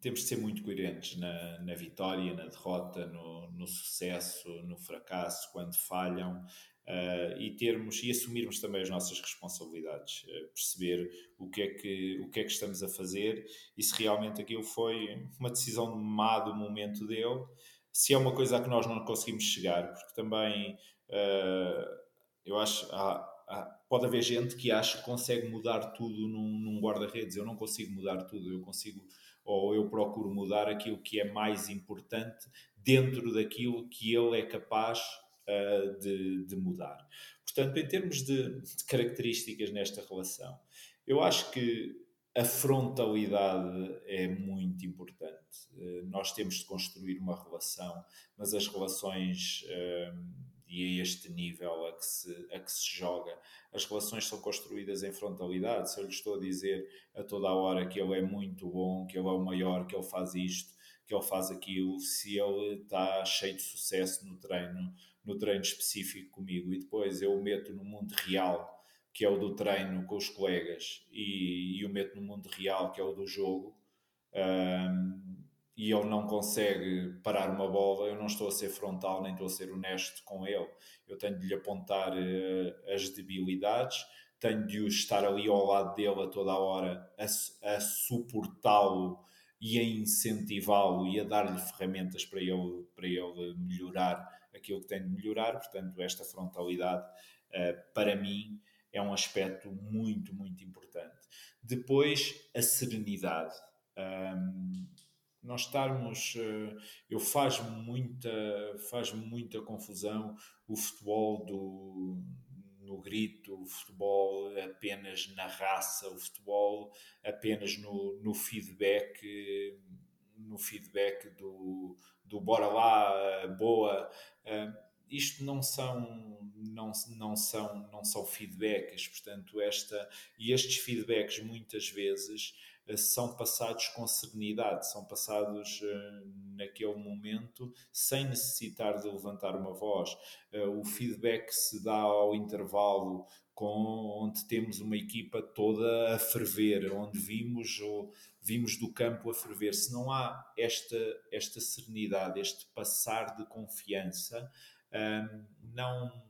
temos de ser muito coerentes na, na vitória, na derrota, no, no, sucesso, no fracasso, quando falham. Uh, e termos e assumirmos também as nossas responsabilidades, uh, perceber o que, é que, o que é que estamos a fazer e se realmente aquilo foi uma decisão má do momento dele, se é uma coisa a que nós não conseguimos chegar, porque também uh, eu acho há, há, pode haver gente que acha que consegue mudar tudo num, num guarda-redes. Eu não consigo mudar tudo, eu consigo ou eu procuro mudar aquilo que é mais importante dentro daquilo que ele é capaz uh, de, de, mudar. Portanto, em termos de, de, características nesta relação, eu acho que a frontalidade é muito importante. Uh, nós temos de construir uma relação, mas as relações. Uh, e a este nível a que, se, a que se joga. As relações são construídas em frontalidade. Se eu lhe estou a dizer a toda a hora que ele é muito bom, que ele é o maior, que ele faz isto, que ele faz aquilo, se ele está cheio de sucesso no treino, no treino específico comigo e depois eu o meto no mundo real, que é o do treino com os colegas, e, e o meto no mundo real, que é o do jogo, um, e ele não consegue parar uma bola, eu não estou a ser frontal nem estou a ser honesto com ele. Eu tenho de lhe apontar uh, as debilidades, tenho de estar ali ao lado dele a toda a hora, a, a suportá-lo e a incentivá-lo e a dar-lhe ferramentas para ele, para ele melhorar aquilo que tem de melhorar. Portanto, esta frontalidade, uh, para mim, é um aspecto muito, muito importante. Depois, a serenidade. Nós estarmos. Eh, eu faz muita, faz muita confusão o futebol do, no grito, o futebol apenas na raça, o futebol apenas no, no feedback, no feedback do, do bora lá, boa. Eh, isto não são, não, não, são, não são feedbacks, portanto, esta, e estes feedbacks muitas vezes uh, são passados com serenidade, são passados uh, naquele momento sem necessitar de levantar uma voz. o feedback se dá ao intervalo com, onde temos uma equipa toda a ferver, onde vimos, ou, vimos do campo a ferver. Se não há esta, esta serenidade, este passar de confiança, hum, não,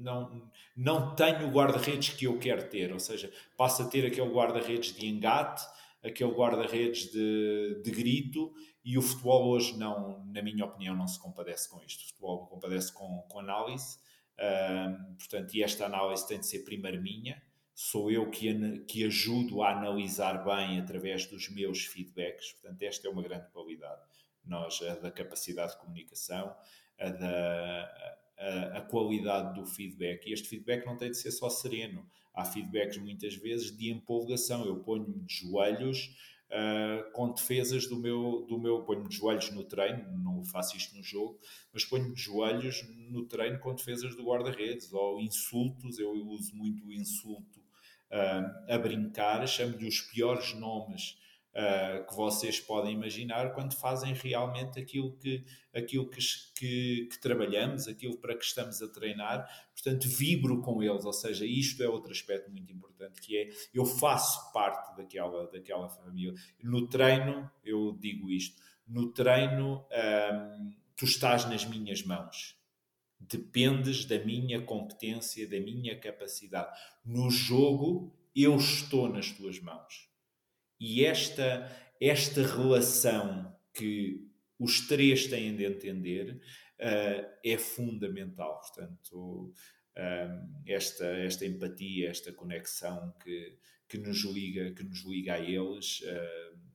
não, não tenho o guarda-redes que eu quero ter, ou seja, passa a ter aquele guarda-redes de engate, aquele guarda-redes de, de grito, e o futebol hoje não, na minha opinião, não se compadece com isto. O futebol compadece com, com análise, um, portanto, e esta análise tem de ser primeiro minha. Sou eu que, que ajudo a analisar bem através dos meus feedbacks. Portanto, esta é uma grande qualidade. Nós, a da capacidade de comunicação, a da a, a qualidade do feedback. E este feedback não tem de ser só sereno. Há feedbacks muitas vezes de empolgação. Eu ponho-me de joelhos uh, com defesas do meu, do meu ponho-me de joelhos no treino, não faço isto no jogo, mas ponho-me de joelhos no treino com defesas do guarda-redes, ou insultos, eu uso muito o insulto uh, a brincar, chamo-lhe os piores nomes uh, que vocês podem imaginar quando fazem realmente aquilo que, aquilo que, que, que, trabalhamos, aquilo para que estamos a treinar. Portanto, vibro com eles, ou seja, isto é outro aspecto muito importante, que é eu faço parte daquela, daquela família. No treino, eu digo isto, no treino um, tu estás nas minhas mãos. Dependes da minha competência, da minha capacidade. No jogo, eu estou nas tuas mãos. E esta, esta relação que os três têm de entender uh, é fundamental. Portanto, uh, esta, esta empatia, esta conexão que, que, nos, liga, que nos liga a eles. Uh,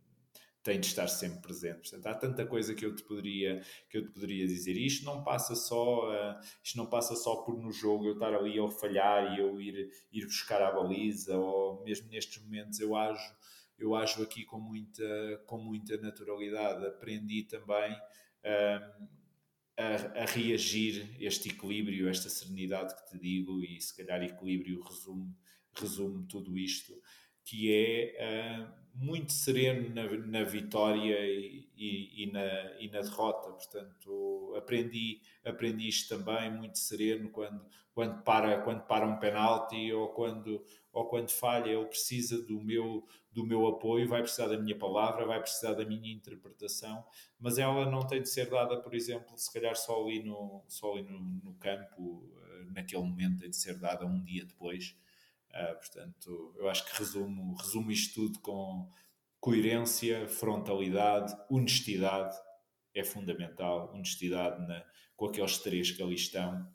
tem de estar sempre presente. Portanto, há tanta coisa que eu te poderia que eu te poderia dizer. E isto não passa só uh, isto não passa só por no jogo eu estar ali a falhar e eu ir ir buscar a baliza ou mesmo nestes momentos eu ajo eu ajo aqui com muita, com muita naturalidade. Aprendi também um, a, a, reagir este equilíbrio, esta serenidade que te digo, e se calhar equilíbrio resume, resume tudo isto, que é uh, muito sereno na, na vitória e, e, e, na, e na derrota. Portanto, aprendi, aprendi isto também, muito sereno, quando, quando, para, quando para um penalti ou quando, ou quando falha, ele precisa do meu, do meu apoio, vai precisar da minha palavra, vai precisar da minha interpretação, mas ela não tem de ser dada, por exemplo, se calhar só ali no, só ali no, no campo, eh, naquele momento, tem de ser dada um dia depois. Uh, portanto, eu acho que resumo, resumo isto tudo com coerência, frontalidade, honestidade, é fundamental, honestidade na, com aqueles três que ali estão,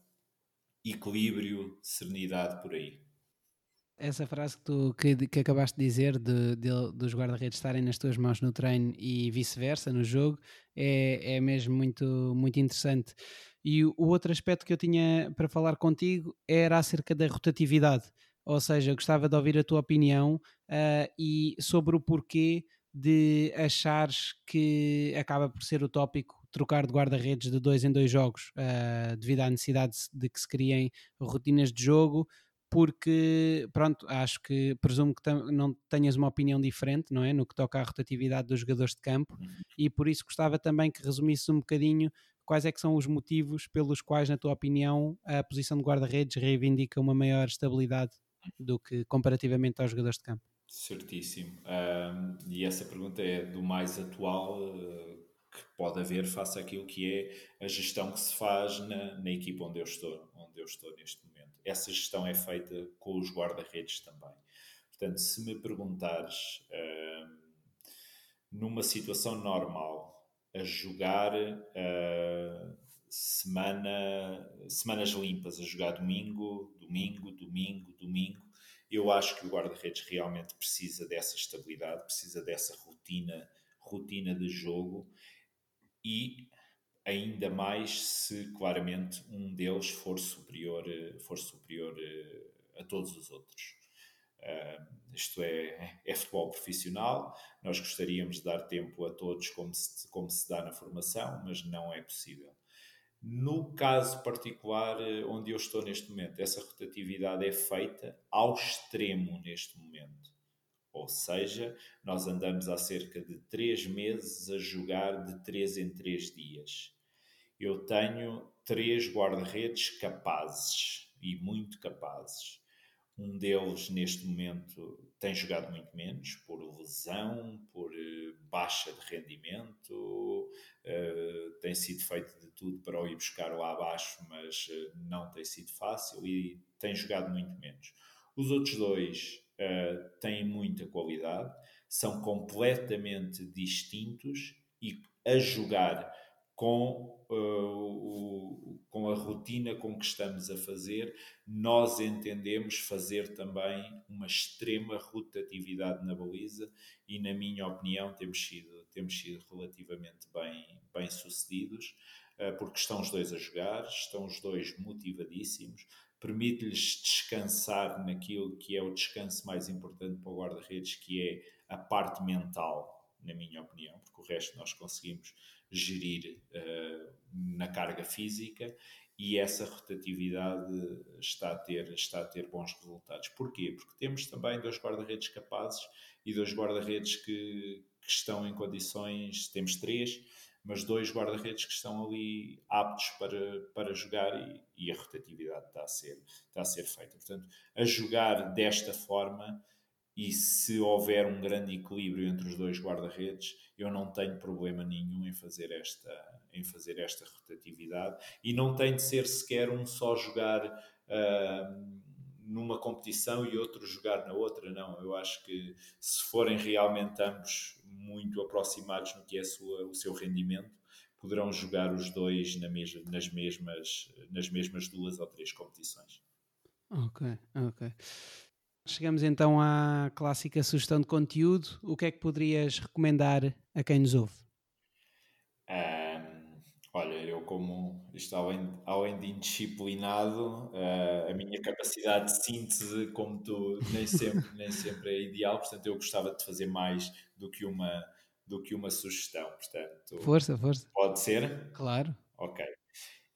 equilíbrio, serenidade por aí. Essa frase que tu que, que acabaste de dizer de, de, dos guarda-redes estarem nas tuas mãos no treino e vice-versa no jogo é, é mesmo muito, muito interessante. E o outro aspecto que eu tinha para falar contigo era acerca da rotatividade, ou seja, gostava de ouvir a tua opinião uh, e sobre o porquê de achares que acaba por ser utópico trocar de guarda-redes de dois em dois jogos, uh, devido à necessidade de que se criem rotinas de jogo, porque, pronto, acho que presumo que não tenhas uma opinião diferente, não é? No que toca à rotatividade dos jogadores de campo, uhum. e por isso gostava também que resumisses um bocadinho quais é que são os motivos pelos quais, na tua opinião, a posição de guarda-redes reivindica uma maior estabilidade do que comparativamente aos jogadores de campo. Certíssimo. Um, e essa pergunta é do mais atual uh, que pode haver face àquilo que é a gestão que se faz na, na equipa onde eu estou, onde eu estou neste momento essa gestão é feita com os guarda-redes também. Portanto, se me perguntares numa situação normal a jogar uh, semana, semanas limpas, a jogar domingo, domingo, domingo, domingo, eu acho que o guarda-redes realmente precisa dessa estabilidade, precisa dessa rotina, rotina de jogo e ainda mais se claramente um deles for superior, for superior eh, a todos os outros. Uh, isto é, é futebol profissional, nós gostaríamos de dar tempo a todos como se, como se dá na formação, mas não é possível. No caso particular eh, onde eu estou neste momento, essa rotatividade é feita ao extremo neste momento. Ou seja, nós andamos há cerca de três meses a jogar de três em três dias. Eu tenho três guarda-redes capazes e muito capazes. Um deles, neste momento, tem jogado muito menos por lesão, por eh, baixa de rendimento, uh, tem sido feito de tudo para o ir buscar lá abaixo, mas uh, não tem sido fácil e tem jogado muito menos. Os outros dois têm muita qualidade, são completamente distintos e a jogar com, uh, o, com a rotina com que estamos a fazer, nós entendemos fazer também uma extrema rotatividade na baliza e, na minha opinião, temos sido, temos sido relativamente bem, bem sucedidos, uh, porque estão os dois a jogar, estão os dois motivadíssimos, permite-lhes descansar naquilo que é o descanso mais importante para o guarda-redes, que é a parte mental, na minha opinião, porque o resto nós conseguimos gerir uh, na carga física e essa rotatividade está a ter, está a ter bons resultados. Porquê? Porque temos também dois guarda-redes capazes e dois guarda-redes que, que, estão em condições, temos três, mas dois guarda-redes que estão ali aptos para, para jogar e, e, a rotatividade está a, ser, está a ser feita. Portanto, a jogar desta forma e se houver um grande equilíbrio entre os dois guarda-redes, eu não tenho problema nenhum em fazer esta, em fazer esta rotatividade e não tem de ser sequer um só jogar uh, numa competição e outro jogar na outra, não. Eu acho que se forem realmente ambos muito aproximados no que é sua, o seu rendimento, poderão jogar os dois na mes nas, mesmas, nas mesmas duas ou três competições. Ok, ok. Chegamos então à clássica sugestão de conteúdo. O que é que poderias recomendar a quem nos ouve? Um, olha, eu como isto além, além de indisciplinado, uh, a minha capacidade de síntese, como tu, nem sempre, [LAUGHS] nem sempre é ideal, portanto eu gostava de fazer mais do que uma, do que uma sugestão. Portanto, força, força. Pode ser? Claro. Ok.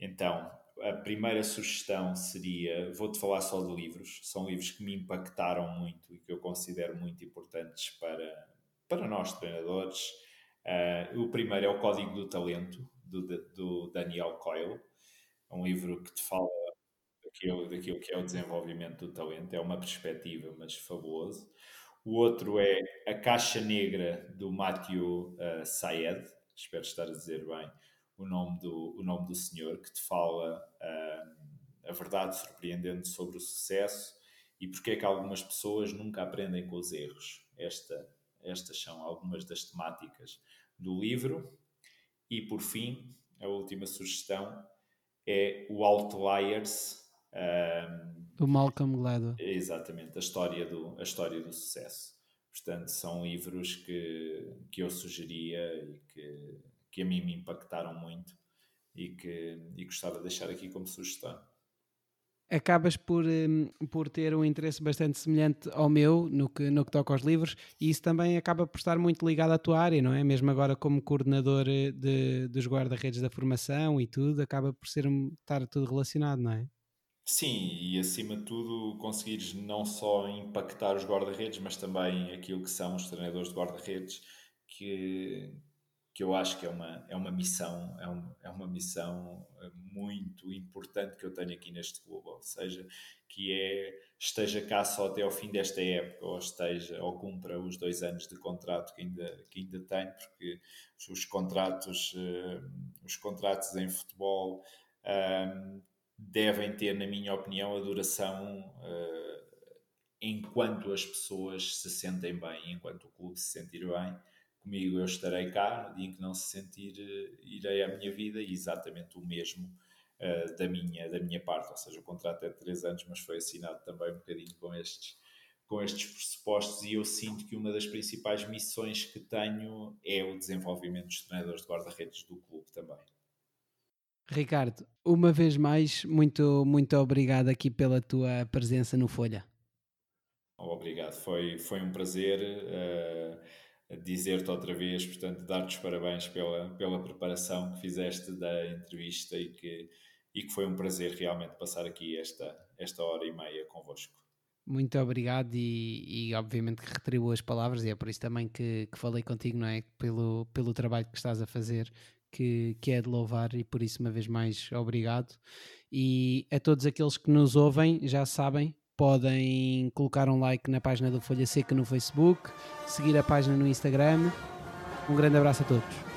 Então, a primeira sugestão seria: vou-te falar só de livros, são livros que me impactaram muito e que eu considero muito importantes para, para nós treinadores. Uh, o primeiro é O Código do Talento, do, do Daniel Coyle, é um livro que te fala daquilo, daquilo que é o desenvolvimento do talento, é uma perspectiva, mas fabuloso. O outro é A Caixa Negra, do Matthew uh, espero estar a dizer bem o nome do, o nome do Senhor, que te fala uh, a verdade surpreendente sobre o sucesso e porque é que algumas pessoas nunca aprendem com os erros. Esta, estas são algumas das temáticas do livro. E por fim, a última sugestão é o Outliers. Um, do Malcolm Gladwell. Exatamente, a história do, a história do sucesso. Portanto, são livros que, que eu sugeria e que que a mim me impactaram muito e que e gostava de deixar aqui como sugestão. Acabas por, um, por ter um interesse bastante semelhante ao meu no que, no que toca aos livros, e isso também acaba por estar muito ligado à tua área, não é? Mesmo agora, como coordenador eh, de, dos guarda-redes da formação e tudo, acaba por ser, estar tudo relacionado, não é? Sim, e acima de tudo conseguires não só impactar os guarda-redes, mas também aquilo que são os treinadores de guarda-redes, que, que eu acho que é uma, é uma missão, é, um, é uma missão eh, muito importante que eu tenho aqui neste clube, ou seja, que é esteja cá só até ao fim desta época, ou esteja, ou cumpra os dois anos de contrato que ainda, que ainda tenho, porque os contratos, uh, os contratos em futebol uh, devem ter, na minha opinião, a duração uh, enquanto as pessoas se sentem bem, enquanto o clube se sentir bem comigo eu estarei cá, no dia em que não se sentir, eh, irei à minha vida e exatamente o mesmo uh, da, minha, da minha parte. Ou seja, o contrato é de 3 anos, mas foi assinado também um bocadinho com estes, com estes pressupostos e eu sinto que uma das principais missões que tenho é o desenvolvimento dos treinadores de guarda-redes do clube também. Ricardo, uma vez mais, muito, muito obrigado aqui pela tua presença no Folha. Obrigado, foi, foi um prazer. Uh, dizer-te outra vez, portanto, dar-te os parabéns pela, pela preparação que fizeste da entrevista e que, e que foi um prazer realmente passar aqui esta, esta hora e meia convosco. Muito obrigado e, e, obviamente que retribuo as palavras e é por isso também que, que falei contigo, não é? Pelo, pelo trabalho que estás a fazer, que, que é de louvar e por isso uma vez mais obrigado. E a todos aqueles que nos ouvem, já sabem, podem colocar um like na página do Folha Seca no Facebook, seguir a página no Instagram. Um grande abraço a todos.